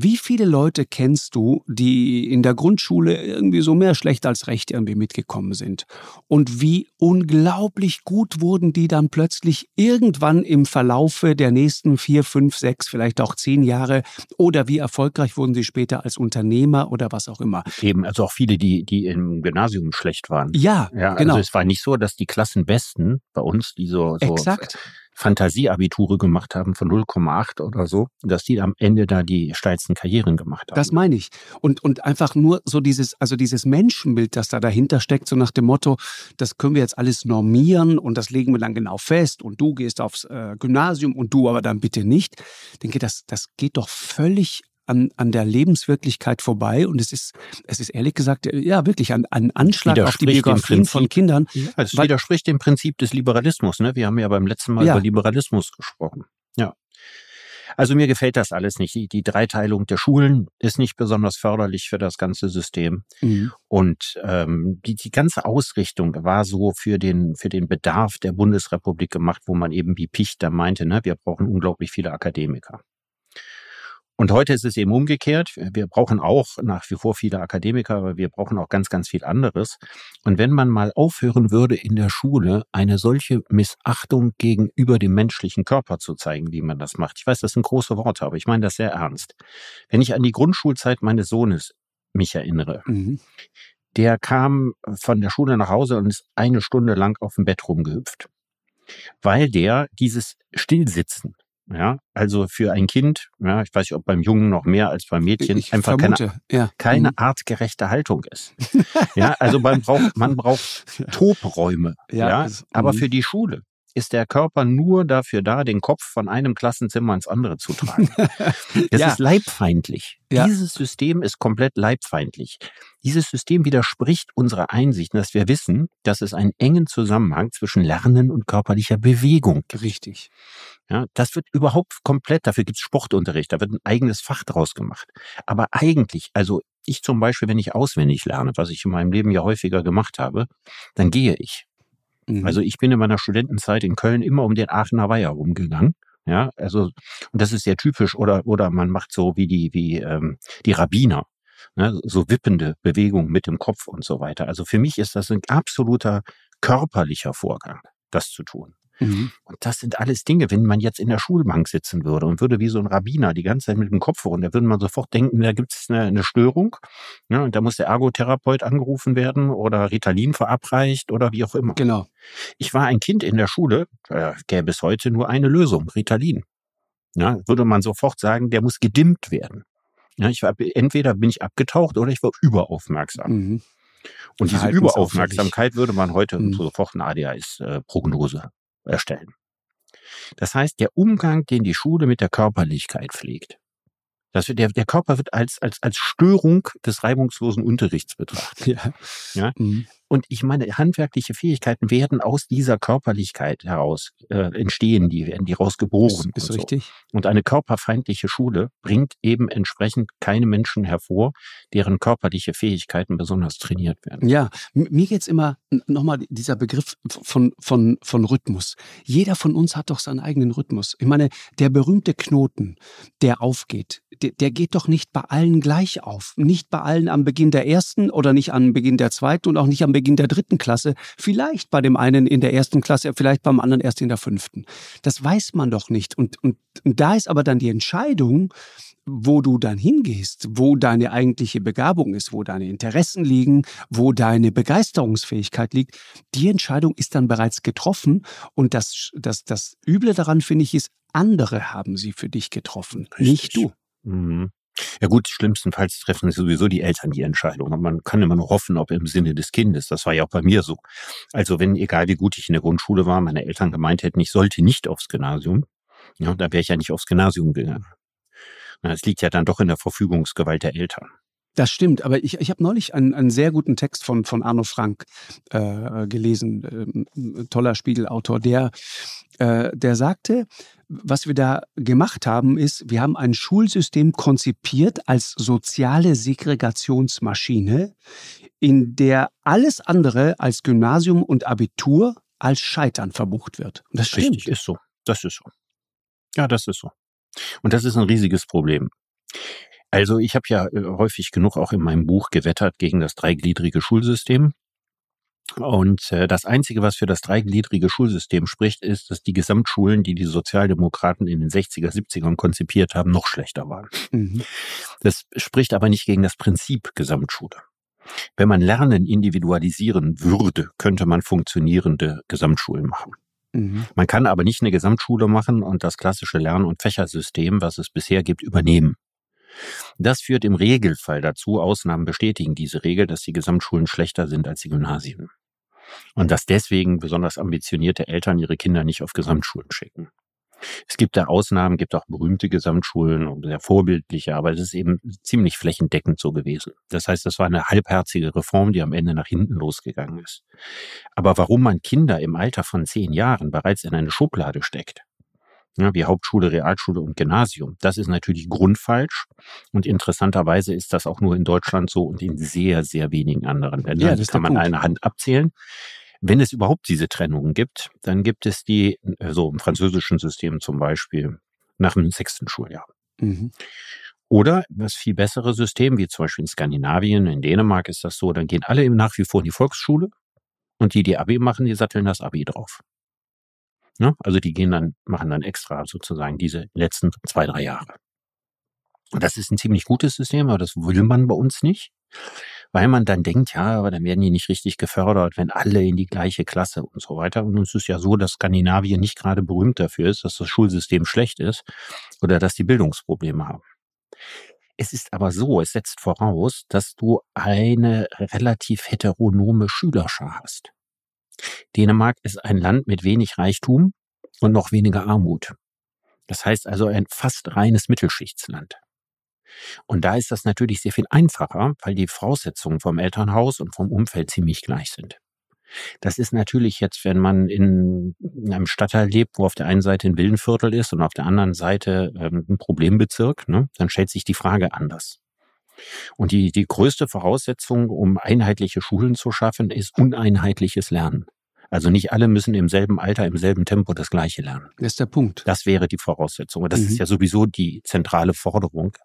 wie viele Leute kennst du, die in der Grundschule irgendwie so mehr schlecht als recht irgendwie mitgekommen sind? Und wie unglaublich gut wurden die dann plötzlich irgendwann im Verlaufe der nächsten vier, fünf, sechs, vielleicht auch zehn Jahre? Oder wie erfolgreich wurden sie später als Unternehmer oder was auch immer? Eben, also auch viele, die, die im Gymnasium schlecht waren. Ja, ja genau. Also es war nicht so, dass die Klassenbesten bei uns, die so, so Exakt. Fantasieabiture gemacht haben von 0,8 oder so, dass die am Ende da die steilsten Karrieren gemacht haben. Das meine ich. Und, und einfach nur so dieses, also dieses Menschenbild, das da dahinter steckt, so nach dem Motto, das können wir jetzt alles normieren und das legen wir dann genau fest und du gehst aufs äh, Gymnasium und du aber dann bitte nicht. Ich denke, das, das geht doch völlig an, an der Lebenswirklichkeit vorbei und es ist, es ist ehrlich gesagt, ja, wirklich ein, ein Anschlag auf die Biografien von Kindern. Ja, es widerspricht dem Prinzip des Liberalismus. Ne? Wir haben ja beim letzten Mal ja. über Liberalismus gesprochen. Ja. Also mir gefällt das alles nicht. Die, die Dreiteilung der Schulen ist nicht besonders förderlich für das ganze System. Mhm. Und ähm, die, die ganze Ausrichtung war so für den, für den Bedarf der Bundesrepublik gemacht, wo man eben wie Pichter meinte, ne, wir brauchen unglaublich viele Akademiker. Und heute ist es eben umgekehrt. Wir brauchen auch nach wie vor viele Akademiker, aber wir brauchen auch ganz, ganz viel anderes. Und wenn man mal aufhören würde, in der Schule eine solche Missachtung gegenüber dem menschlichen Körper zu zeigen, wie man das macht. Ich weiß, das sind große Worte, aber ich meine das sehr ernst. Wenn ich an die Grundschulzeit meines Sohnes mich erinnere, mhm. der kam von der Schule nach Hause und ist eine Stunde lang auf dem Bett rumgehüpft. Weil der dieses Stillsitzen, ja, also für ein Kind, ja, ich weiß nicht, ob beim Jungen noch mehr als beim Mädchen, ich einfach vermute, keine, ja. keine mhm. artgerechte Haltung ist. ja, also man braucht, man braucht Tobräume. Ja, ja ist, aber mhm. für die Schule ist der Körper nur dafür da, den Kopf von einem Klassenzimmer ins andere zu tragen. Das ja. ist leibfeindlich. Ja. Dieses System ist komplett leibfeindlich. Dieses System widerspricht unserer Einsicht, dass wir wissen, dass es einen engen Zusammenhang zwischen Lernen und körperlicher Bewegung gibt. Richtig. Ja, das wird überhaupt komplett, dafür gibt es Sportunterricht, da wird ein eigenes Fach draus gemacht. Aber eigentlich, also ich zum Beispiel, wenn ich auswendig lerne, was ich in meinem Leben ja häufiger gemacht habe, dann gehe ich. Mhm. Also ich bin in meiner Studentenzeit in Köln immer um den Aachener Weiher rumgegangen. Ja, also und das ist sehr typisch oder oder man macht so wie die wie ähm, die Rabbiner, ne, so wippende Bewegungen mit dem Kopf und so weiter. Also für mich ist das ein absoluter körperlicher Vorgang, das zu tun. Mhm. Und das sind alles Dinge, wenn man jetzt in der Schulbank sitzen würde und würde wie so ein Rabbiner die ganze Zeit mit dem Kopf runter, würde man sofort denken, da gibt es eine, eine, Störung. Ja, und da muss der Ergotherapeut angerufen werden oder Ritalin verabreicht oder wie auch immer. Genau. Ich war ein Kind in der Schule, da gäbe es heute nur eine Lösung, Ritalin. Ja, würde man sofort sagen, der muss gedimmt werden. Ja, ich war, entweder bin ich abgetaucht oder ich war überaufmerksam. Mhm. Und diese Überaufmerksamkeit würde man heute mhm. sofort eine ADHS-Prognose erstellen. Das heißt, der Umgang, den die Schule mit der Körperlichkeit pflegt, das der, der Körper wird als, als, als Störung des reibungslosen Unterrichts betrachtet. Ja. ja? Mhm. Und ich meine, handwerkliche Fähigkeiten werden aus dieser Körperlichkeit heraus äh, entstehen, die werden die rausgeboren. Ist, ist und richtig. So. Und eine körperfeindliche Schule bringt eben entsprechend keine Menschen hervor, deren körperliche Fähigkeiten besonders trainiert werden. Ja, mir geht's immer nochmal dieser Begriff von, von, von Rhythmus. Jeder von uns hat doch seinen eigenen Rhythmus. Ich meine, der berühmte Knoten, der aufgeht, der, der geht doch nicht bei allen gleich auf. Nicht bei allen am Beginn der ersten oder nicht am Beginn der zweiten und auch nicht am Beginn der dritten Klasse, vielleicht bei dem einen in der ersten Klasse, vielleicht beim anderen erst in der fünften. Das weiß man doch nicht. Und, und, und da ist aber dann die Entscheidung, wo du dann hingehst, wo deine eigentliche Begabung ist, wo deine Interessen liegen, wo deine Begeisterungsfähigkeit liegt, die Entscheidung ist dann bereits getroffen. Und das, das, das Üble daran, finde ich, ist, andere haben sie für dich getroffen, Richtig. nicht du. Mhm. Ja gut, schlimmstenfalls treffen sowieso die Eltern die Entscheidung. Man kann immer nur hoffen, ob im Sinne des Kindes. Das war ja auch bei mir so. Also wenn, egal wie gut ich in der Grundschule war, meine Eltern gemeint hätten, ich sollte nicht aufs Gymnasium, Ja, da wäre ich ja nicht aufs Gymnasium gegangen. Es liegt ja dann doch in der Verfügungsgewalt der Eltern. Das stimmt, aber ich, ich habe neulich einen, einen sehr guten Text von, von Arno Frank äh, gelesen, äh, toller Spiegelautor, der, äh, der sagte, was wir da gemacht haben, ist, wir haben ein Schulsystem konzipiert als soziale Segregationsmaschine, in der alles andere als Gymnasium und Abitur als Scheitern verbucht wird. Und das stimmt. Richtig, ist so. Das ist so. Ja, das ist so. Und das ist ein riesiges Problem. Also ich habe ja äh, häufig genug auch in meinem Buch gewettert gegen das dreigliedrige Schulsystem. Und äh, das Einzige, was für das dreigliedrige Schulsystem spricht, ist, dass die Gesamtschulen, die die Sozialdemokraten in den 60er, 70ern konzipiert haben, noch schlechter waren. Mhm. Das spricht aber nicht gegen das Prinzip Gesamtschule. Wenn man Lernen individualisieren würde, könnte man funktionierende Gesamtschulen machen. Mhm. Man kann aber nicht eine Gesamtschule machen und das klassische Lern- und Fächersystem, was es bisher gibt, übernehmen. Das führt im Regelfall dazu, Ausnahmen bestätigen diese Regel, dass die Gesamtschulen schlechter sind als die Gymnasien. Und dass deswegen besonders ambitionierte Eltern ihre Kinder nicht auf Gesamtschulen schicken. Es gibt da Ausnahmen, gibt auch berühmte Gesamtschulen und sehr vorbildliche, aber es ist eben ziemlich flächendeckend so gewesen. Das heißt, das war eine halbherzige Reform, die am Ende nach hinten losgegangen ist. Aber warum man Kinder im Alter von zehn Jahren bereits in eine Schublade steckt, ja, wie Hauptschule, Realschule und Gymnasium. Das ist natürlich grundfalsch. Und interessanterweise ist das auch nur in Deutschland so und in sehr, sehr wenigen anderen Ländern. Ja, das kann man Punkt. eine Hand abzählen. Wenn es überhaupt diese Trennungen gibt, dann gibt es die, so also im französischen System zum Beispiel, nach dem sechsten Schuljahr. Mhm. Oder das viel bessere System, wie zum Beispiel in Skandinavien, in Dänemark ist das so, dann gehen alle nach wie vor in die Volksschule und die, die Abi machen, die satteln das Abi drauf. Ne? Also die gehen dann, machen dann extra sozusagen diese letzten zwei, drei Jahre. Das ist ein ziemlich gutes System, aber das will man bei uns nicht, weil man dann denkt, ja, aber dann werden die nicht richtig gefördert, wenn alle in die gleiche Klasse und so weiter. Und es ist ja so, dass Skandinavien nicht gerade berühmt dafür ist, dass das Schulsystem schlecht ist oder dass die Bildungsprobleme haben. Es ist aber so, es setzt voraus, dass du eine relativ heteronome Schülerschar hast. Dänemark ist ein Land mit wenig Reichtum und noch weniger Armut. Das heißt also ein fast reines Mittelschichtsland. Und da ist das natürlich sehr viel einfacher, weil die Voraussetzungen vom Elternhaus und vom Umfeld ziemlich gleich sind. Das ist natürlich jetzt, wenn man in einem Stadtteil lebt, wo auf der einen Seite ein Wildenviertel ist und auf der anderen Seite ähm, ein Problembezirk, ne, dann stellt sich die Frage anders. Und die, die größte Voraussetzung, um einheitliche Schulen zu schaffen, ist uneinheitliches Lernen. Also nicht alle müssen im selben Alter, im selben Tempo das Gleiche lernen. Das ist der Punkt. Das wäre die Voraussetzung. Und das mhm. ist ja sowieso die zentrale Forderung,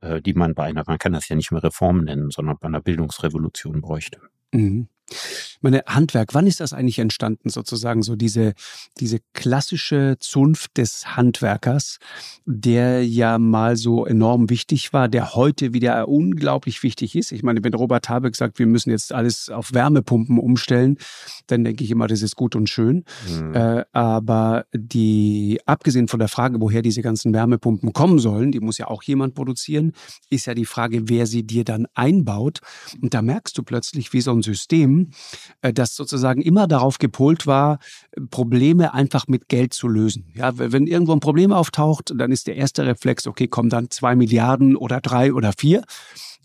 äh, die man bei einer, man kann das ja nicht mehr Reform nennen, sondern bei einer Bildungsrevolution bräuchte. Mhm. Meine Handwerk, wann ist das eigentlich entstanden, sozusagen so diese, diese klassische Zunft des Handwerkers, der ja mal so enorm wichtig war, der heute wieder unglaublich wichtig ist. Ich meine, wenn Robert Habeck sagt, wir müssen jetzt alles auf Wärmepumpen umstellen, dann denke ich immer, das ist gut und schön. Mhm. Äh, aber die, abgesehen von der Frage, woher diese ganzen Wärmepumpen kommen sollen, die muss ja auch jemand produzieren, ist ja die Frage, wer sie dir dann einbaut. Und da merkst du plötzlich, wie so ein System äh, das sozusagen immer darauf gepolt war, Probleme einfach mit Geld zu lösen. Ja, wenn irgendwo ein Problem auftaucht, dann ist der erste Reflex, okay, kommen dann zwei Milliarden oder drei oder vier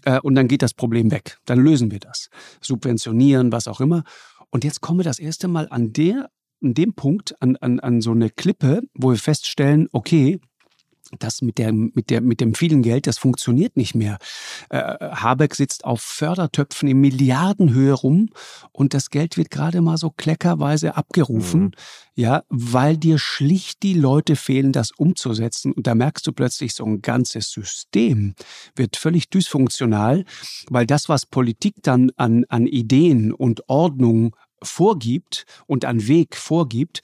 äh, und dann geht das Problem weg. Dann lösen wir das. Subventionieren, was auch immer. Und jetzt kommen wir das erste Mal an der, an dem Punkt, an, an, an so eine Klippe, wo wir feststellen, okay, das mit, der, mit, der, mit dem vielen Geld, das funktioniert nicht mehr. Äh, Habeck sitzt auf Fördertöpfen in Milliardenhöhe rum und das Geld wird gerade mal so kleckerweise abgerufen, mhm. ja, weil dir schlicht die Leute fehlen, das umzusetzen. Und da merkst du plötzlich, so ein ganzes System wird völlig dysfunktional, weil das, was Politik dann an, an Ideen und Ordnung vorgibt und an Weg vorgibt,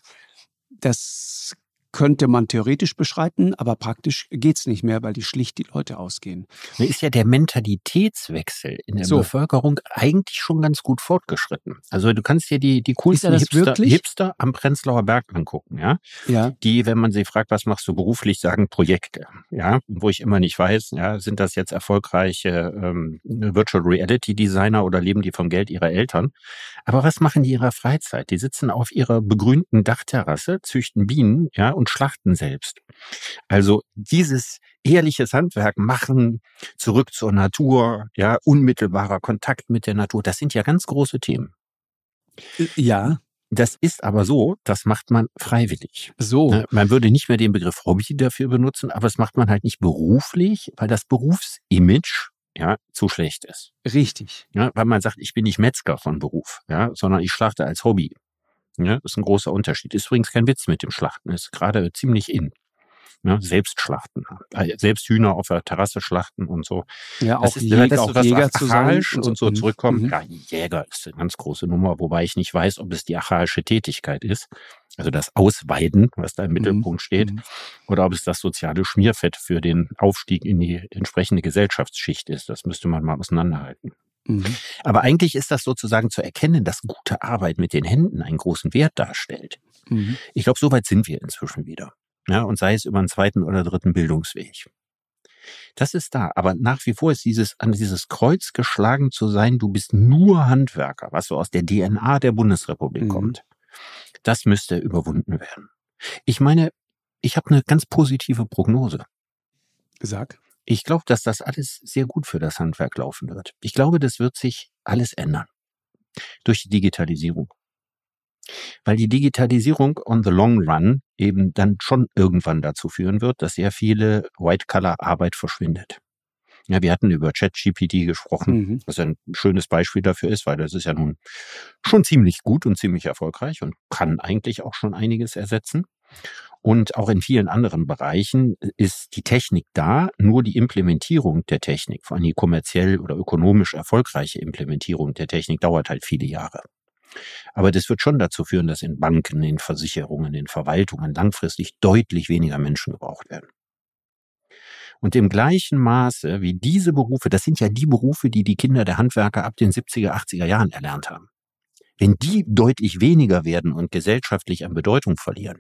das könnte man theoretisch beschreiten, aber praktisch geht's nicht mehr, weil die schlicht die Leute ausgehen. Da ist ja der Mentalitätswechsel in der so. Bevölkerung eigentlich schon ganz gut fortgeschritten. Also du kannst dir die, die coolsten Hipster, Hipster, am Prenzlauer Berg angucken, ja? ja. Die, wenn man sie fragt, was machst du beruflich, sagen Projekte, ja? Wo ich immer nicht weiß, ja, sind das jetzt erfolgreiche ähm, Virtual Reality Designer oder leben die vom Geld ihrer Eltern? Aber was machen die in ihrer Freizeit? Die sitzen auf ihrer begrünten Dachterrasse, züchten Bienen, ja, und schlachten selbst. Also dieses ehrliches Handwerk machen, zurück zur Natur, ja, unmittelbarer Kontakt mit der Natur, das sind ja ganz große Themen. Ja. Das ist aber so, das macht man freiwillig. So. Ne, man würde nicht mehr den Begriff Hobby dafür benutzen, aber es macht man halt nicht beruflich, weil das Berufsimage ja, zu schlecht ist. Richtig. Ja, weil man sagt, ich bin nicht Metzger von Beruf, ja, sondern ich schlachte als Hobby. Ja, das ist ein großer Unterschied. Ist übrigens kein Witz mit dem Schlachten, ist gerade ziemlich in. Ja, selbst schlachten, äh, selbst Hühner auf der Terrasse schlachten und so. Ja, das auch ist, Jäger, das auch was Jäger zu sein archaisch und so Mhm. zurückkommen. Mhm. Ja, Jäger ist eine ganz große Nummer, wobei ich nicht weiß, ob es die archaische Tätigkeit ist, also das Ausweiden, was da im Mittelpunkt steht, Mhm. oder ob es das soziale Schmierfett für den Aufstieg in die entsprechende Gesellschaftsschicht ist. Das müsste man mal auseinanderhalten. Mhm. Aber eigentlich ist das sozusagen zu erkennen, dass gute Arbeit mit den Händen einen großen Wert darstellt. Mhm. Ich glaube, so weit sind wir inzwischen wieder. Ja, und sei es über einen zweiten oder dritten Bildungsweg. Das ist da. Aber nach wie vor ist dieses, an dieses Kreuz geschlagen zu sein, du bist nur Handwerker, was so aus der DNA der Bundesrepublik Mhm. kommt. Das müsste überwunden werden. Ich meine, ich habe eine ganz positive Prognose. Sag. Ich glaube, dass das alles sehr gut für das Handwerk laufen wird. Ich glaube, das wird sich alles ändern. Durch die Digitalisierung. Weil die Digitalisierung on the long run eben dann schon irgendwann dazu führen wird, dass sehr viele White-Color-Arbeit verschwindet. Ja, wir hatten über ChatGPT gesprochen, Mhm. was ein schönes Beispiel dafür ist, weil das ist ja nun schon ziemlich gut und ziemlich erfolgreich und kann eigentlich auch schon einiges ersetzen. Und auch in vielen anderen Bereichen ist die Technik da, nur die Implementierung der Technik, vor allem die kommerziell oder ökonomisch erfolgreiche Implementierung der Technik dauert halt viele Jahre. Aber das wird schon dazu führen, dass in Banken, in Versicherungen, in Verwaltungen langfristig deutlich weniger Menschen gebraucht werden. Und im gleichen Maße wie diese Berufe, das sind ja die Berufe, die die Kinder der Handwerker ab den 70er, 80er Jahren erlernt haben. Wenn die deutlich weniger werden und gesellschaftlich an Bedeutung verlieren,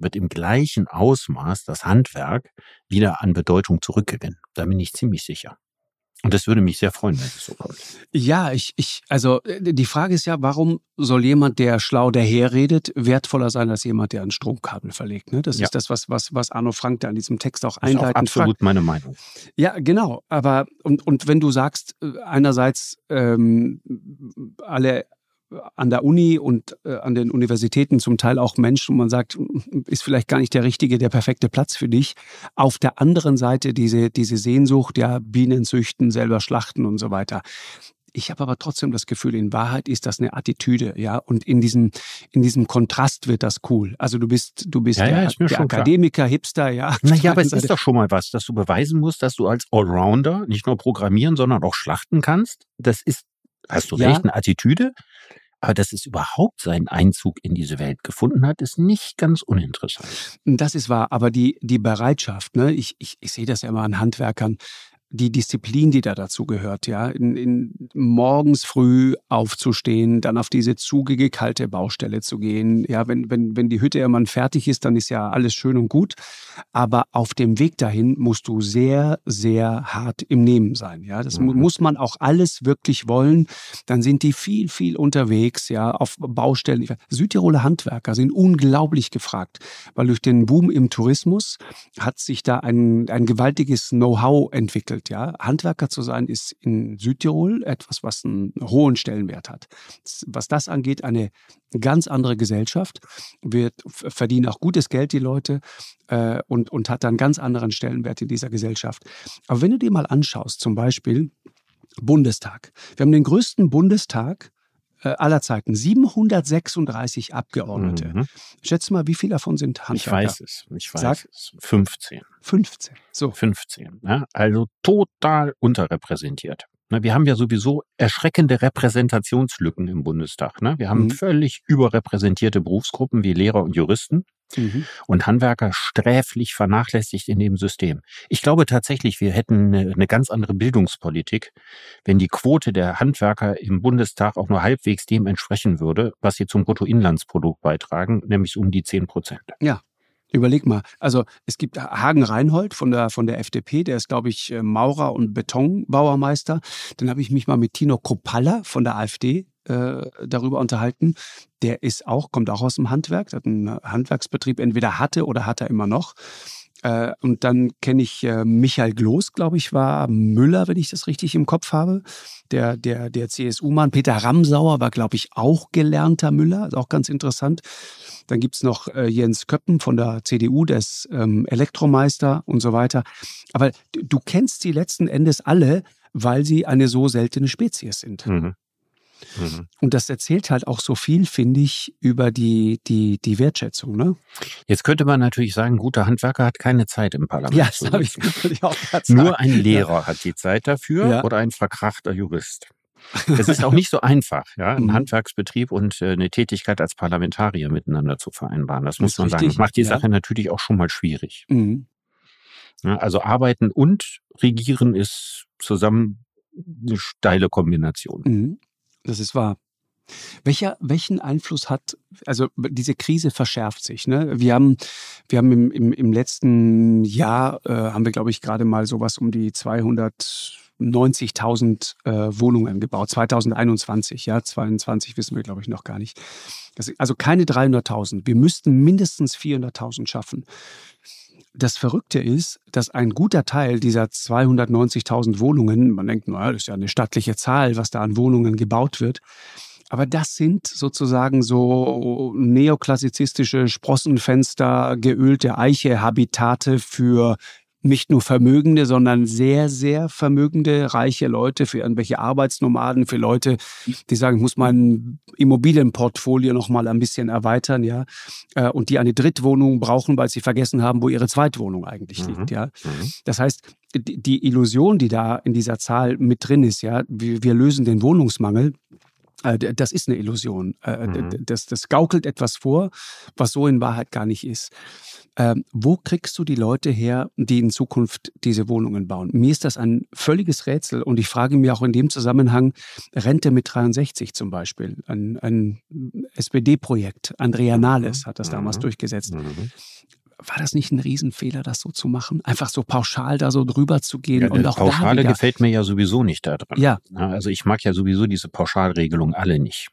wird im gleichen Ausmaß das Handwerk wieder an Bedeutung zurückgewinnen. Da bin ich ziemlich sicher. Und das würde mich sehr freuen, wenn es so kommt. Ja, ich, ich, also äh, die Frage ist ja, warum soll jemand, der schlau daherredet, wertvoller sein als jemand, der ein Stromkabel verlegt? Ne? Das Ja. ist das, was, was, was Arno Frank da in diesem Text auch Das ist auch einleitend fragt. absolut meine Meinung. Ja, genau. Aber und, und wenn du sagst, äh, einerseits ähm, alle an der Uni und äh, an den Universitäten zum Teil auch Menschen, wo man sagt, ist vielleicht gar nicht der richtige, der perfekte Platz für dich. Auf der anderen Seite diese, diese Sehnsucht, ja, Bienen züchten, selber schlachten und so weiter. Ich habe aber trotzdem das Gefühl, in Wahrheit ist das eine Attitüde, ja, und in diesem in diesem Kontrast wird das cool. Also du bist du bist Ja, ja, der, mir der schon klar. Akademiker, Hipster, ja. Naja, aber es ist doch schon mal was, dass du beweisen musst, dass du als Allrounder nicht nur programmieren, sondern auch schlachten kannst. Das ist, hast du Ja. recht, eine Attitüde. Aber dass es überhaupt seinen Einzug in diese Welt gefunden hat, ist nicht ganz uninteressant. Das ist wahr, aber die, die Bereitschaft, ne, ich, ich, ich sehe das ja immer an Handwerkern, die Disziplin, die da dazu gehört, ja, in, in morgens früh aufzustehen, dann auf diese zugige kalte Baustelle zu gehen. Ja, wenn, wenn, wenn die Hütte irgendwann fertig ist, dann ist ja alles schön und gut. Aber auf dem Weg dahin musst du sehr, sehr hart im Nehmen sein. Ja, das Mhm. muss man auch alles wirklich wollen. Dann sind die viel, viel unterwegs, ja, auf Baustellen. Südtiroler Handwerker sind unglaublich gefragt, weil durch den Boom im Tourismus hat sich da ein, ein gewaltiges Know-how entwickelt. Ja, Handwerker zu sein ist in Südtirol etwas, was einen hohen Stellenwert hat. Was das angeht, eine ganz andere Gesellschaft, wird, verdienen auch gutes Geld die Leute äh, und, und hat dann ganz anderen Stellenwert in dieser Gesellschaft. Aber wenn du dir mal anschaust, zum Beispiel Bundestag. Wir haben den größten Bundestag aller Zeiten, 736 Abgeordnete. Mhm. Schätze mal, wie viele davon sind Ich Handwerker? weiß es. Ich weiß Sag. es. 15. 15. So. 15. Ja? Also total unterrepräsentiert. Ne, Wir haben ja sowieso erschreckende Repräsentationslücken im Bundestag. Ne? Wir haben Mhm. völlig überrepräsentierte Berufsgruppen wie Lehrer und Juristen Mhm. und Handwerker sträflich vernachlässigt in dem System. Ich glaube tatsächlich, wir hätten eine, ganz andere Bildungspolitik, wenn die Quote der Handwerker im Bundestag auch nur halbwegs dem entsprechen würde, was sie zum Bruttoinlandsprodukt beitragen, nämlich um die 10 Prozent. Überleg mal, also es gibt Hagen Reinhold von der, von der FDP, der ist, glaube ich, äh, Maurer und Betonbauermeister. Dann habe ich mich mal mit Tino Kropalla von der AfD äh, darüber unterhalten. Der ist auch, kommt auch aus dem Handwerk, hat einen Handwerksbetrieb entweder hatte oder hat er immer noch. Äh, und dann kenne ich äh, Michael Gloß, glaube ich, war Müller, wenn ich das richtig im Kopf habe. Der, der, der CSU-Mann. Peter Ramsauer war, glaube ich, auch gelernter Müller. Ist auch ganz interessant. Dann gibt's noch äh, Jens Köppen von der CDU, der ist ähm, Elektromeister und so weiter. Aber du kennst sie letzten Endes alle, weil sie eine so seltene Spezies sind. Mhm. Mhm. Und das erzählt halt auch so viel, finde ich, über die, die, die Wertschätzung. Ne? Jetzt könnte man natürlich sagen, guter Handwerker hat keine Zeit im Parlament. Ja, das habe ich, ich auch gerade Nur ein Lehrer ja. hat die Zeit dafür ja. oder ein verkrachter Jurist. Es ist auch nicht so einfach, ja, einen mhm. Handwerksbetrieb und äh, eine Tätigkeit als Parlamentarier miteinander zu vereinbaren. Das, das muss man richtig, sagen. Das macht die ja. Sache natürlich auch schon mal schwierig. Mhm. Ja, also arbeiten und regieren ist zusammen eine steile Kombination. Mhm. Das ist wahr. Welcher, welchen Einfluss hat, also diese Krise verschärft sich. Ne? Wir haben, wir haben im, im, im letzten Jahr, äh, haben wir, glaube ich, gerade mal sowas um die 290.000 äh, Wohnungen gebaut. 2021, ja, 22 wissen wir, glaube ich, noch gar nicht. also keine 300.000. Wir müssten mindestens 400.000 schaffen. Das Verrückte ist, dass ein guter Teil dieser 290.000 Wohnungen, man denkt, naja, das ist ja eine stattliche Zahl, was da an Wohnungen gebaut wird, aber das sind sozusagen so neoklassizistische Sprossenfenster, geölte Eiche-Habitate für nicht nur Vermögende, sondern sehr, sehr vermögende, reiche Leute, für irgendwelche Arbeitsnomaden, für Leute, die sagen, ich muss mein Immobilienportfolio noch mal ein bisschen erweitern, ja, äh, und die eine Drittwohnung brauchen, weil sie vergessen haben, wo ihre Zweitwohnung eigentlich mhm. liegt, ja. Mhm. Das heißt, die Illusion, die da in dieser Zahl mit drin ist, ja, wir lösen den Wohnungsmangel, das ist eine Illusion. Äh, mhm. Das, das gaukelt etwas vor, was so in Wahrheit gar nicht ist. Ähm, wo kriegst du die Leute her, die in Zukunft diese Wohnungen bauen? Mir ist das ein völliges Rätsel und ich frage mich auch in dem Zusammenhang, Rente mit 63 zum Beispiel, ein, ein SPD-Projekt, Andrea mhm. Nahles hat das damals mhm. durchgesetzt. Mhm war das nicht ein Riesenfehler, das so zu machen? Einfach so pauschal da so drüber zu gehen ja, und auch Pauschale da gefällt mir ja sowieso nicht da dran. Ja. Also ich mag ja sowieso diese Pauschalregelung alle nicht.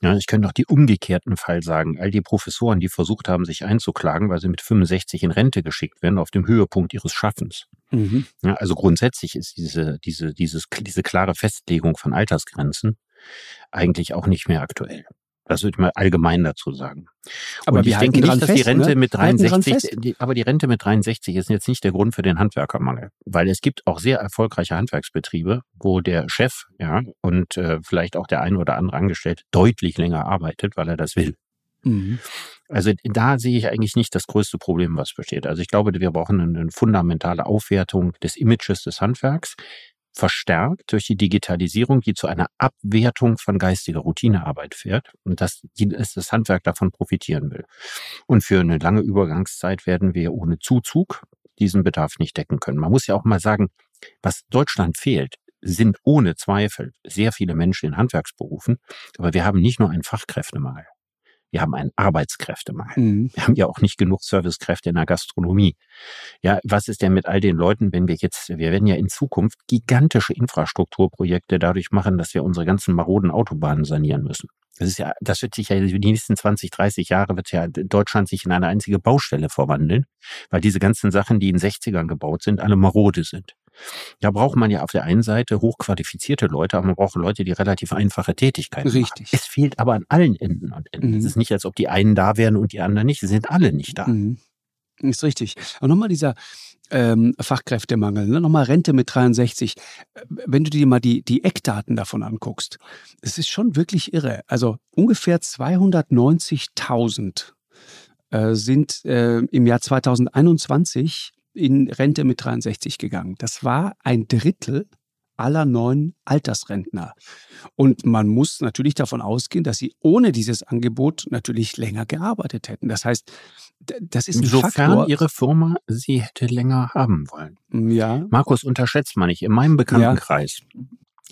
Ja, ich könnte auch die umgekehrten Fall sagen. All die Professoren, die versucht haben, sich einzuklagen, weil sie mit 65 in Rente geschickt werden, auf dem Höhepunkt ihres Schaffens. Mhm. Ja, also grundsätzlich ist diese, diese, dieses, diese klare Festlegung von Altersgrenzen eigentlich auch nicht mehr aktuell. Das würde ich mal allgemein dazu sagen. Aber und ich denke nicht, dass fest, die Rente ne? mit 63, die, aber die Rente mit 63 ist jetzt nicht der Grund für den Handwerkermangel, weil es gibt auch sehr erfolgreiche Handwerksbetriebe, wo der Chef, ja, und äh, vielleicht auch der ein oder andere Angestellte deutlich länger arbeitet, weil er das will. Mhm. Also da sehe ich eigentlich nicht das größte Problem, was besteht. Also ich glaube, wir brauchen eine fundamentale Aufwertung des Images des Handwerks verstärkt durch die Digitalisierung, die zu einer Abwertung von geistiger Routinearbeit führt und dass das Handwerk davon profitieren will. Und für eine lange Übergangszeit werden wir ohne Zuzug diesen Bedarf nicht decken können. Man muss ja auch mal sagen, was Deutschland fehlt, sind ohne Zweifel sehr viele Menschen in Handwerksberufen, aber wir haben nicht nur einen Fachkräftemangel. Wir haben einen Arbeitskräftemangel. Mhm. Wir haben ja auch nicht genug Servicekräfte in der Gastronomie. Ja, was ist denn mit all den Leuten, wenn wir jetzt, wir werden ja in Zukunft gigantische Infrastrukturprojekte dadurch machen, dass wir unsere ganzen maroden Autobahnen sanieren müssen. Das ist ja, das wird sich ja die nächsten 20, 30 Jahre wird ja Deutschland sich in eine einzige Baustelle verwandeln, weil diese ganzen Sachen, die in 60ern gebaut sind, alle marode sind. Da braucht man ja auf der einen Seite hochqualifizierte Leute, aber man braucht Leute, die relativ einfache Tätigkeiten Richtig. Machen. Es fehlt aber an allen Enden und Enden. Mhm. Es ist nicht, als ob die einen da wären und die anderen nicht. Sie sind alle nicht da. Mhm. Ist richtig. Und nochmal dieser ähm, Fachkräftemangel, ne? nochmal Rente mit 63. Wenn du dir mal die, die Eckdaten davon anguckst, es ist schon wirklich irre. Also ungefähr 290.000 äh, sind äh, im Jahr 2021 in Rente mit 63 gegangen. Das war ein Drittel aller neuen Altersrentner. Und man muss natürlich davon ausgehen, dass sie ohne dieses Angebot natürlich länger gearbeitet hätten. Das heißt, das ist ein Sofern Faktor. Ihre Firma sie hätte länger haben wollen. Ja. Markus, unterschätzt man nicht. In meinem Bekanntenkreis ja.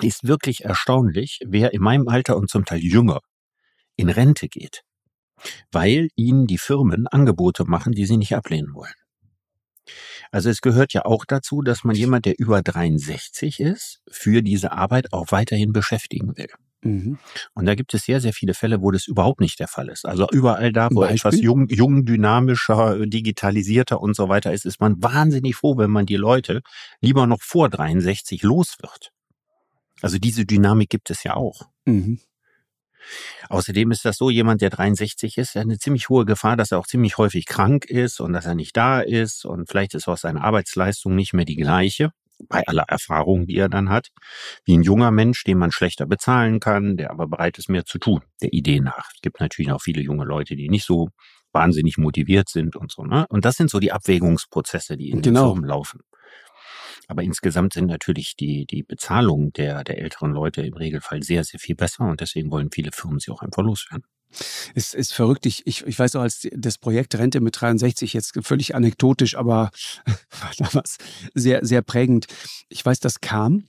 ist wirklich erstaunlich, wer in meinem Alter und zum Teil jünger in Rente geht, weil ihnen die Firmen Angebote machen, die sie nicht ablehnen wollen. Also es gehört ja auch dazu, dass man jemand, der über 63 ist, für diese Arbeit auch weiterhin beschäftigen will. Mhm. Und da gibt es sehr, sehr viele Fälle, wo das überhaupt nicht der Fall ist. Also überall da, wo etwas jung, jung, dynamischer, digitalisierter und so weiter ist, ist man wahnsinnig froh, wenn man die Leute lieber noch vor 63 los wird. Also diese Dynamik gibt es ja auch. Mhm. Außerdem ist das so, jemand, der 63 ist, hat eine ziemlich hohe Gefahr, dass er auch ziemlich häufig krank ist und dass er nicht da ist und vielleicht ist auch seine Arbeitsleistung nicht mehr die gleiche bei aller Erfahrung, die er dann hat, wie ein junger Mensch, den man schlechter bezahlen kann, der aber bereit ist, mehr zu tun, der Idee nach. Es gibt natürlich auch viele junge Leute, die nicht so wahnsinnig motiviert sind und so. Ne? Und das sind so die Abwägungsprozesse, die in genau. den Firmen laufen. Aber insgesamt sind natürlich die, die Bezahlungen der, der älteren Leute im Regelfall sehr, sehr viel besser und deswegen wollen viele Firmen sie auch einfach loswerden. Es ist verrückt. Ich, ich, ich weiß auch, als das Projekt Rente mit 63 jetzt völlig anekdotisch, aber war damals sehr, sehr prägend. Ich weiß, das kam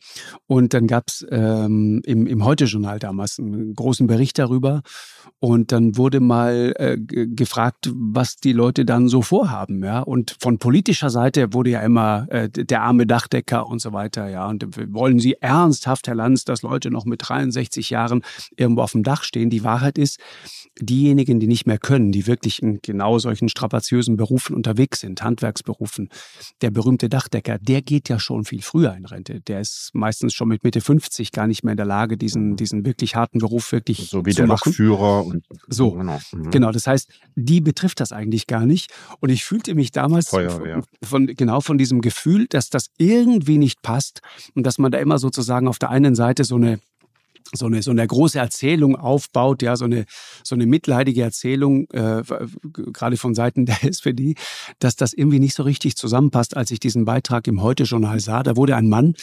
und dann gab es ähm, im, im Heute-Journal damals einen großen Bericht darüber und dann wurde mal äh, gefragt, was die Leute dann so vorhaben. Ja? Und von politischer Seite wurde ja immer äh, der arme Dachdecker und so weiter. Ja? Und wollen Sie ernsthaft, Herr Lanz, dass Leute noch mit 63 Jahren irgendwo auf dem Dach stehen? Die Wahrheit ist, diejenigen, die nicht mehr können, die wirklich in genau solchen strapaziösen Berufen unterwegs sind, Handwerksberufen, der berühmte Dachdecker, der geht ja schon viel früher in Rente. Der ist meistens schon mit Mitte 50 gar nicht mehr in der Lage, diesen, diesen wirklich harten Beruf wirklich so wie der machen. Lokführer und so genau. Mhm. genau. Das heißt, die betrifft das eigentlich gar nicht. Und ich fühlte mich damals Feuerwehr. von genau von diesem Gefühl, dass das irgendwie nicht passt und dass man da immer sozusagen auf der einen Seite so eine so eine, so eine große Erzählung aufbaut, ja, so eine, so eine mitleidige Erzählung, äh, gerade von Seiten der SPD, dass das irgendwie nicht so richtig zusammenpasst, als ich diesen Beitrag im Heute-Journal sah. Da wurde ein Mann,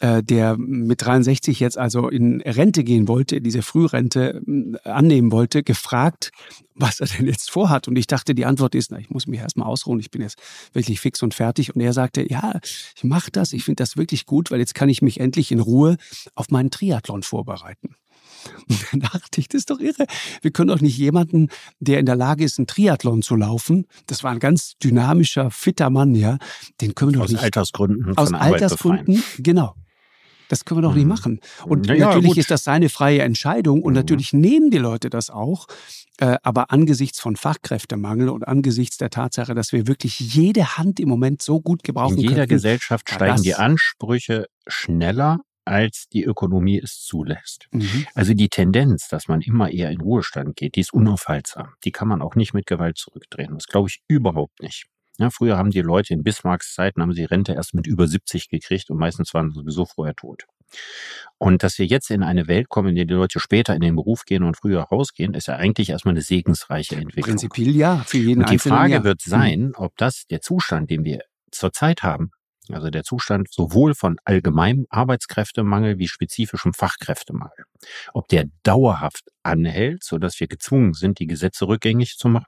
äh, der mit 63 jetzt also in Rente gehen wollte, diese Frührente äh, annehmen wollte, gefragt, was er denn jetzt vorhat. Und ich dachte, die Antwort ist, na, ich muss mich erstmal ausruhen, ich bin jetzt wirklich fix und fertig. Und er sagte, ja, ich mache das, ich finde das wirklich gut, weil jetzt kann ich mich endlich in Ruhe auf meinen Triathlon vorbereiten. Und dann dachte ich, das ist doch irre. Wir können doch nicht jemanden, der in der Lage ist, einen Triathlon zu laufen, das war ein ganz dynamischer, fitter Mann, ja, den können wir doch aus nicht. Aus Altersgründen. Aus Altersgründen, genau. Das können wir doch nicht mhm. machen. Und ja, natürlich gut. ist das seine freie Entscheidung und mhm. natürlich nehmen die Leute das auch. Äh, aber angesichts von Fachkräftemangel und angesichts der Tatsache, dass wir wirklich jede Hand im Moment so gut gebrauchen können. In jeder könnten, Gesellschaft steigen die Ansprüche schneller als die Ökonomie es zulässt. Mhm. Also die Tendenz, dass man immer eher in Ruhestand geht, die ist unaufhaltsam. Die kann man auch nicht mit Gewalt zurückdrehen. Das glaube ich überhaupt nicht. Ja, früher haben die Leute in Bismarcks Zeiten haben sie Rente erst mit über 70 gekriegt und meistens waren sie sowieso vorher tot. Und dass wir jetzt in eine Welt kommen, in der die Leute später in den Beruf gehen und früher rausgehen, ist ja eigentlich erstmal eine segensreiche Entwicklung. Prinzipiell ja, für jeden Und die Frage Jahr. wird hm. sein, ob das der Zustand, den wir zurzeit haben, also der Zustand sowohl von allgemeinem Arbeitskräftemangel wie spezifischem Fachkräftemangel, ob der dauerhaft anhält, so dass wir gezwungen sind, die Gesetze rückgängig zu machen,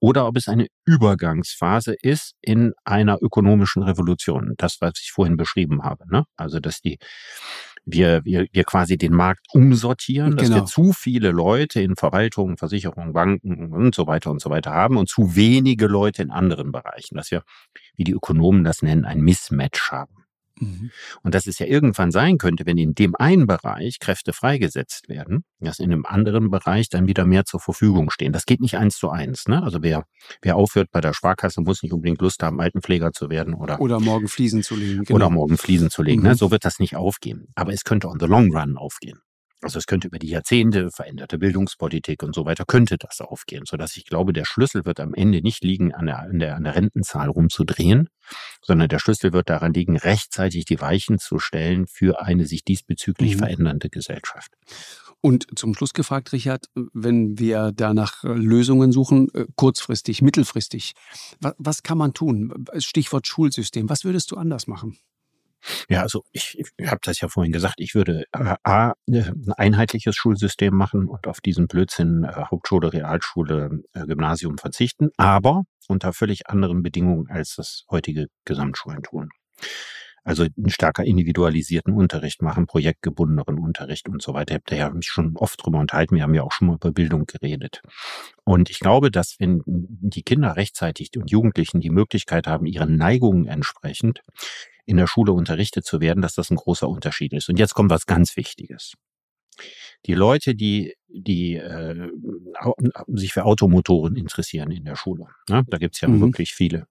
oder ob es eine Übergangsphase ist in einer ökonomischen Revolution. Das, was ich vorhin beschrieben habe. Ne? Also, dass die wir, wir, wir quasi den Markt umsortieren, dass wir genau. zu viele Leute in Verwaltungen, Versicherungen, Banken und so weiter und so weiter haben und zu wenige Leute in anderen Bereichen, dass wir, wie die Ökonomen das nennen, ein Mismatch haben. Mhm. Und dass es ja irgendwann sein könnte, wenn in dem einen Bereich Kräfte freigesetzt werden, dass in einem anderen Bereich dann wieder mehr zur Verfügung stehen. Das geht nicht eins zu eins. Ne? Also wer, wer aufhört bei der Sparkasse, muss nicht unbedingt Lust haben, Altenpfleger zu werden oder oder morgen Fliesen zu legen. Genau. Oder morgen Fliesen zu legen. Ne? Mhm. Ne? So wird das nicht aufgehen. Aber es könnte on the long run aufgehen. Also es könnte über die Jahrzehnte, veränderte Bildungspolitik und so weiter, könnte das aufgehen, sodass ich glaube, der Schlüssel wird am Ende nicht liegen, an der, an der, an der Rentenzahl rumzudrehen, sondern der Schlüssel wird daran liegen, rechtzeitig die Weichen zu stellen für eine sich diesbezüglich mhm. verändernde Gesellschaft. Und zum Schluss gefragt, Richard, wenn wir da nach Lösungen suchen, äh, kurzfristig, mittelfristig, was kann man tun? Stichwort Schulsystem. Was würdest du anders machen? Ja, also ich, ich habe das ja vorhin gesagt, ich würde äh, A, ne, ein einheitliches Schulsystem machen und auf diesen Blödsinn äh, Hauptschule, Realschule, äh, Gymnasium verzichten, aber unter völlig anderen Bedingungen, als das heutige Gesamtschulen tun. Also einen stärker individualisierten Unterricht machen, projektgebundeneren Unterricht und so weiter. Ich habe mich schon oft drüber unterhalten. Wir haben ja auch schon mal über Bildung geredet. Und ich glaube, dass wenn die Kinder rechtzeitig und Jugendlichen die Möglichkeit haben, ihren Neigungen entsprechend in der Schule unterrichtet zu werden, dass das ein großer Unterschied ist. Und jetzt kommt was ganz Wichtiges. Die Leute, die, die äh, sich für Automotoren interessieren in der Schule, ne? da gibt's ja mhm. wirklich viele,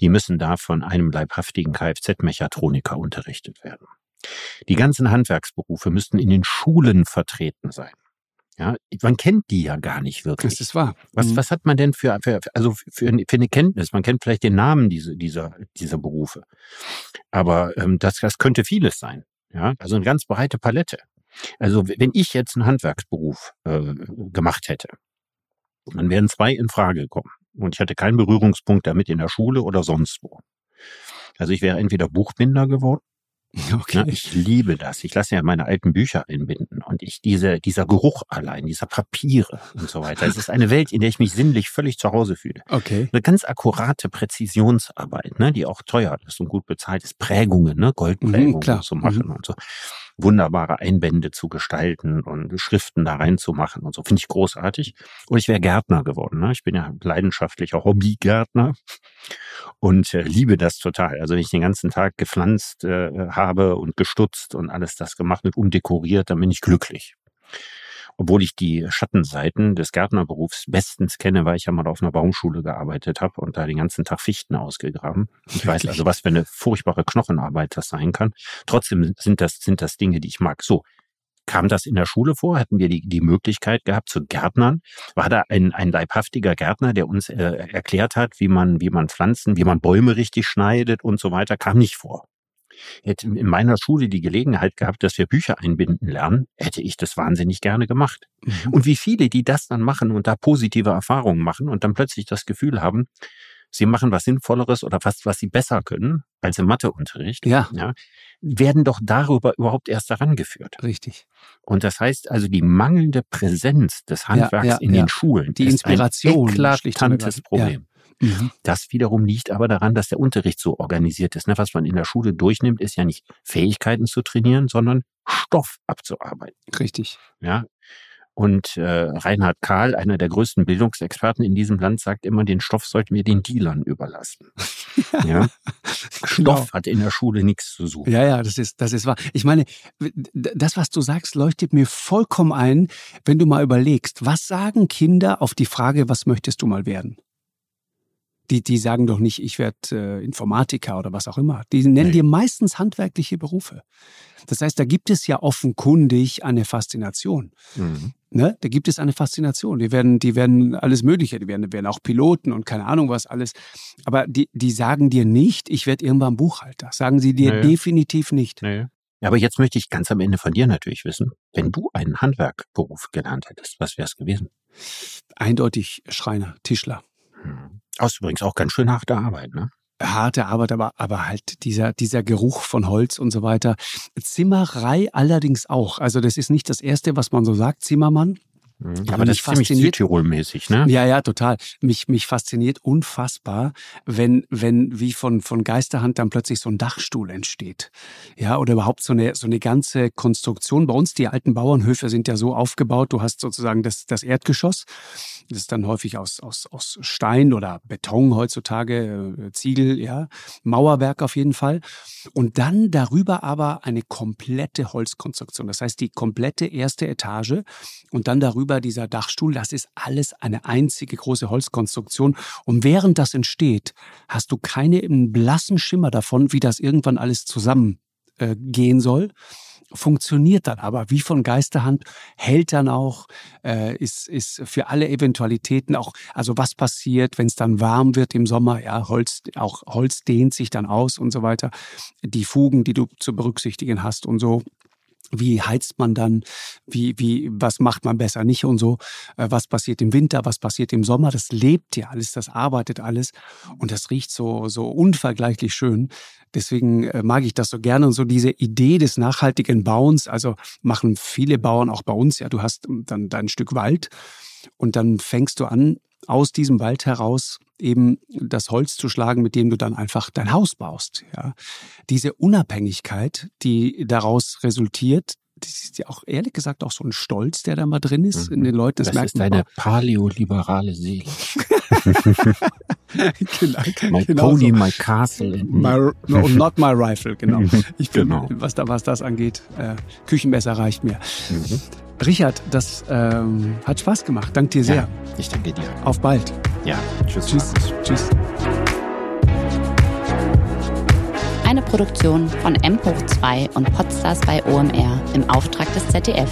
die müssen da von einem leibhaftigen Kfz-Mechatroniker unterrichtet werden. Die ganzen Handwerksberufe müssten in den Schulen vertreten sein. Ja, man kennt die ja gar nicht wirklich. Das ist wahr. Was, mhm. was hat man denn für, für also für, für eine Kenntnis? Man kennt vielleicht den Namen dieser, dieser, dieser Berufe. Aber ähm, das, das könnte vieles sein. Ja, also eine ganz breite Palette. Also wenn ich jetzt einen Handwerksberuf äh, gemacht hätte, dann wären zwei in Frage gekommen. Und ich hatte keinen Berührungspunkt damit in der Schule oder sonst wo. Also ich wäre entweder Buchbinder geworden Okay. ich liebe das. Ich lasse ja meine alten Bücher einbinden und ich diese dieser Geruch allein, dieser Papiere und so weiter. Es ist eine Welt, in der ich mich sinnlich völlig zu Hause fühle. Okay. Eine ganz akkurate Präzisionsarbeit, ne, die auch teuer ist und gut bezahlt ist. Prägungen, ne, Goldprägungen mhm, zu machen mhm. und so wunderbare Einbände zu gestalten und Schriften da reinzumachen und so. Finde ich großartig. Und ich wäre Gärtner geworden. Ne? Ich bin ja leidenschaftlicher Hobbygärtner und äh, liebe das total. Also wenn ich den ganzen Tag gepflanzt äh, habe und gestutzt und alles das gemacht und umdekoriert, dann bin ich glücklich obwohl ich die Schattenseiten des Gärtnerberufs bestens kenne, weil ich ja mal auf einer Baumschule gearbeitet habe und da den ganzen Tag Fichten ausgegraben. Ich weiß also, was für eine furchtbare Knochenarbeit das sein kann. Trotzdem sind das, sind das Dinge, die ich mag. So. Kam das in der Schule vor? Hatten wir die, die Möglichkeit gehabt zu Gärtnern? War da ein, ein leibhaftiger Gärtner, der uns äh, erklärt hat, wie man, wie man Pflanzen, wie man Bäume richtig schneidet und so weiter? Kam nicht vor hätte in meiner Schule die Gelegenheit gehabt, dass wir Bücher einbinden lernen, hätte ich das wahnsinnig gerne gemacht. Mhm. Und wie viele, die das dann machen und da positive Erfahrungen machen und dann plötzlich das Gefühl haben, sie machen was Sinnvolleres oder fast was sie besser können als im Matheunterricht, ja. ja. werden doch darüber überhaupt erst herangeführt. Richtig. Und das heißt also, die mangelnde Präsenz des Handwerks ja, ja, in den Schulen die Inspiration, ist ein eklatantes Problem. Mhm. Das wiederum liegt aber daran, dass der Unterricht so organisiert ist. Ne? Was man in der Schule durchnimmt, ist ja nicht Fähigkeiten zu trainieren, sondern Stoff abzuarbeiten. Richtig. Ja. Und äh, Reinhard Kahl, einer der größten Bildungsexperten in diesem Land, sagt immer, den Stoff sollten wir den Dealern überlassen. ja. Stoff genau. hat in der Schule nichts zu suchen. Ja, ja, das ist, das ist wahr. Ich meine, das, was du sagst, leuchtet mir vollkommen ein, wenn du mal überlegst, was sagen Kinder auf die Frage, was möchtest du mal werden? Die, die sagen doch nicht, ich werde äh, Informatiker oder was auch immer. Die nennen nee. dir meistens handwerkliche Berufe. Das heißt, da gibt es ja offenkundig eine Faszination. Mhm. Ne? Da gibt es eine Faszination. Die werden, die werden alles Mögliche, die werden, werden auch Piloten und keine Ahnung was alles. Aber die, die sagen dir nicht, ich werde irgendwann Buchhalter. Sagen sie dir nee. definitiv nicht. Nee. Aber jetzt möchte ich ganz am Ende von dir natürlich wissen, wenn du einen Handwerkberuf gelernt hättest, was wäre es gewesen? Eindeutig Schreiner, Tischler. Hm. Aus übrigens auch ganz schön harte Arbeit, ne? Harte Arbeit, aber, aber halt dieser, dieser Geruch von Holz und so weiter. Zimmerei allerdings auch. Also das ist nicht das Erste, was man so sagt, Zimmermann. Mhm. Aber das ist ziemlich Südtirol-mäßig, ne? Ja, ja, total. Mich, mich fasziniert unfassbar, wenn, wenn wie von, von Geisterhand dann plötzlich so ein Dachstuhl entsteht. Ja, oder überhaupt so eine, so eine ganze Konstruktion. Bei uns, die alten Bauernhöfe sind ja so aufgebaut, du hast sozusagen das, das Erdgeschoss. Das ist dann häufig aus, aus, aus Stein oder Beton heutzutage, äh, Ziegel, ja, Mauerwerk auf jeden Fall. Und dann darüber aber eine komplette Holzkonstruktion. Das heißt, die komplette erste Etage und dann darüber drüber, dieser Dachstuhl, das ist alles eine einzige große Holzkonstruktion. Und während das entsteht, hast du keinen blassen Schimmer davon, wie das irgendwann alles zusammengehen äh, soll funktioniert dann aber wie von Geisterhand, hält dann auch, äh, ist, ist für alle Eventualitäten auch, also was passiert, wenn es dann warm wird im Sommer, ja, Holz, auch Holz dehnt sich dann aus und so weiter, die Fugen, die du zu berücksichtigen hast und so. Wie heizt man dann? Wie, wie, was macht man besser nicht und so? Äh, was passiert im Winter? Was passiert im Sommer? Das lebt ja alles, das arbeitet alles und das riecht so, so unvergleichlich schön. Deswegen äh, mag ich das so gerne und so diese Idee des nachhaltigen Bauens. Also machen viele Bauern auch bei uns. Ja, du hast dann dein Stück Wald und dann fängst du an, aus diesem Wald heraus eben das Holz zu schlagen, mit dem du dann einfach dein Haus baust. Ja. Diese Unabhängigkeit, die daraus resultiert, das ist ja auch ehrlich gesagt auch so ein Stolz, der da mal drin ist mhm. in den Leuten. Das, das merkt ist deine paleoliberale Seele. genau, my genau pony, so. my castle. My, no, not my rifle, genau. Ich bin, genau. Was, da, was das angeht, äh, Küchenmesser reicht mir. Mhm. Richard, das ähm, hat Spaß gemacht. Dank dir sehr. Ja, ich danke dir. Auf bald. Ja, tschüss. Tschüss. tschüss. Eine Produktion von M hoch 2 und Podstars bei OMR im Auftrag des ZDF.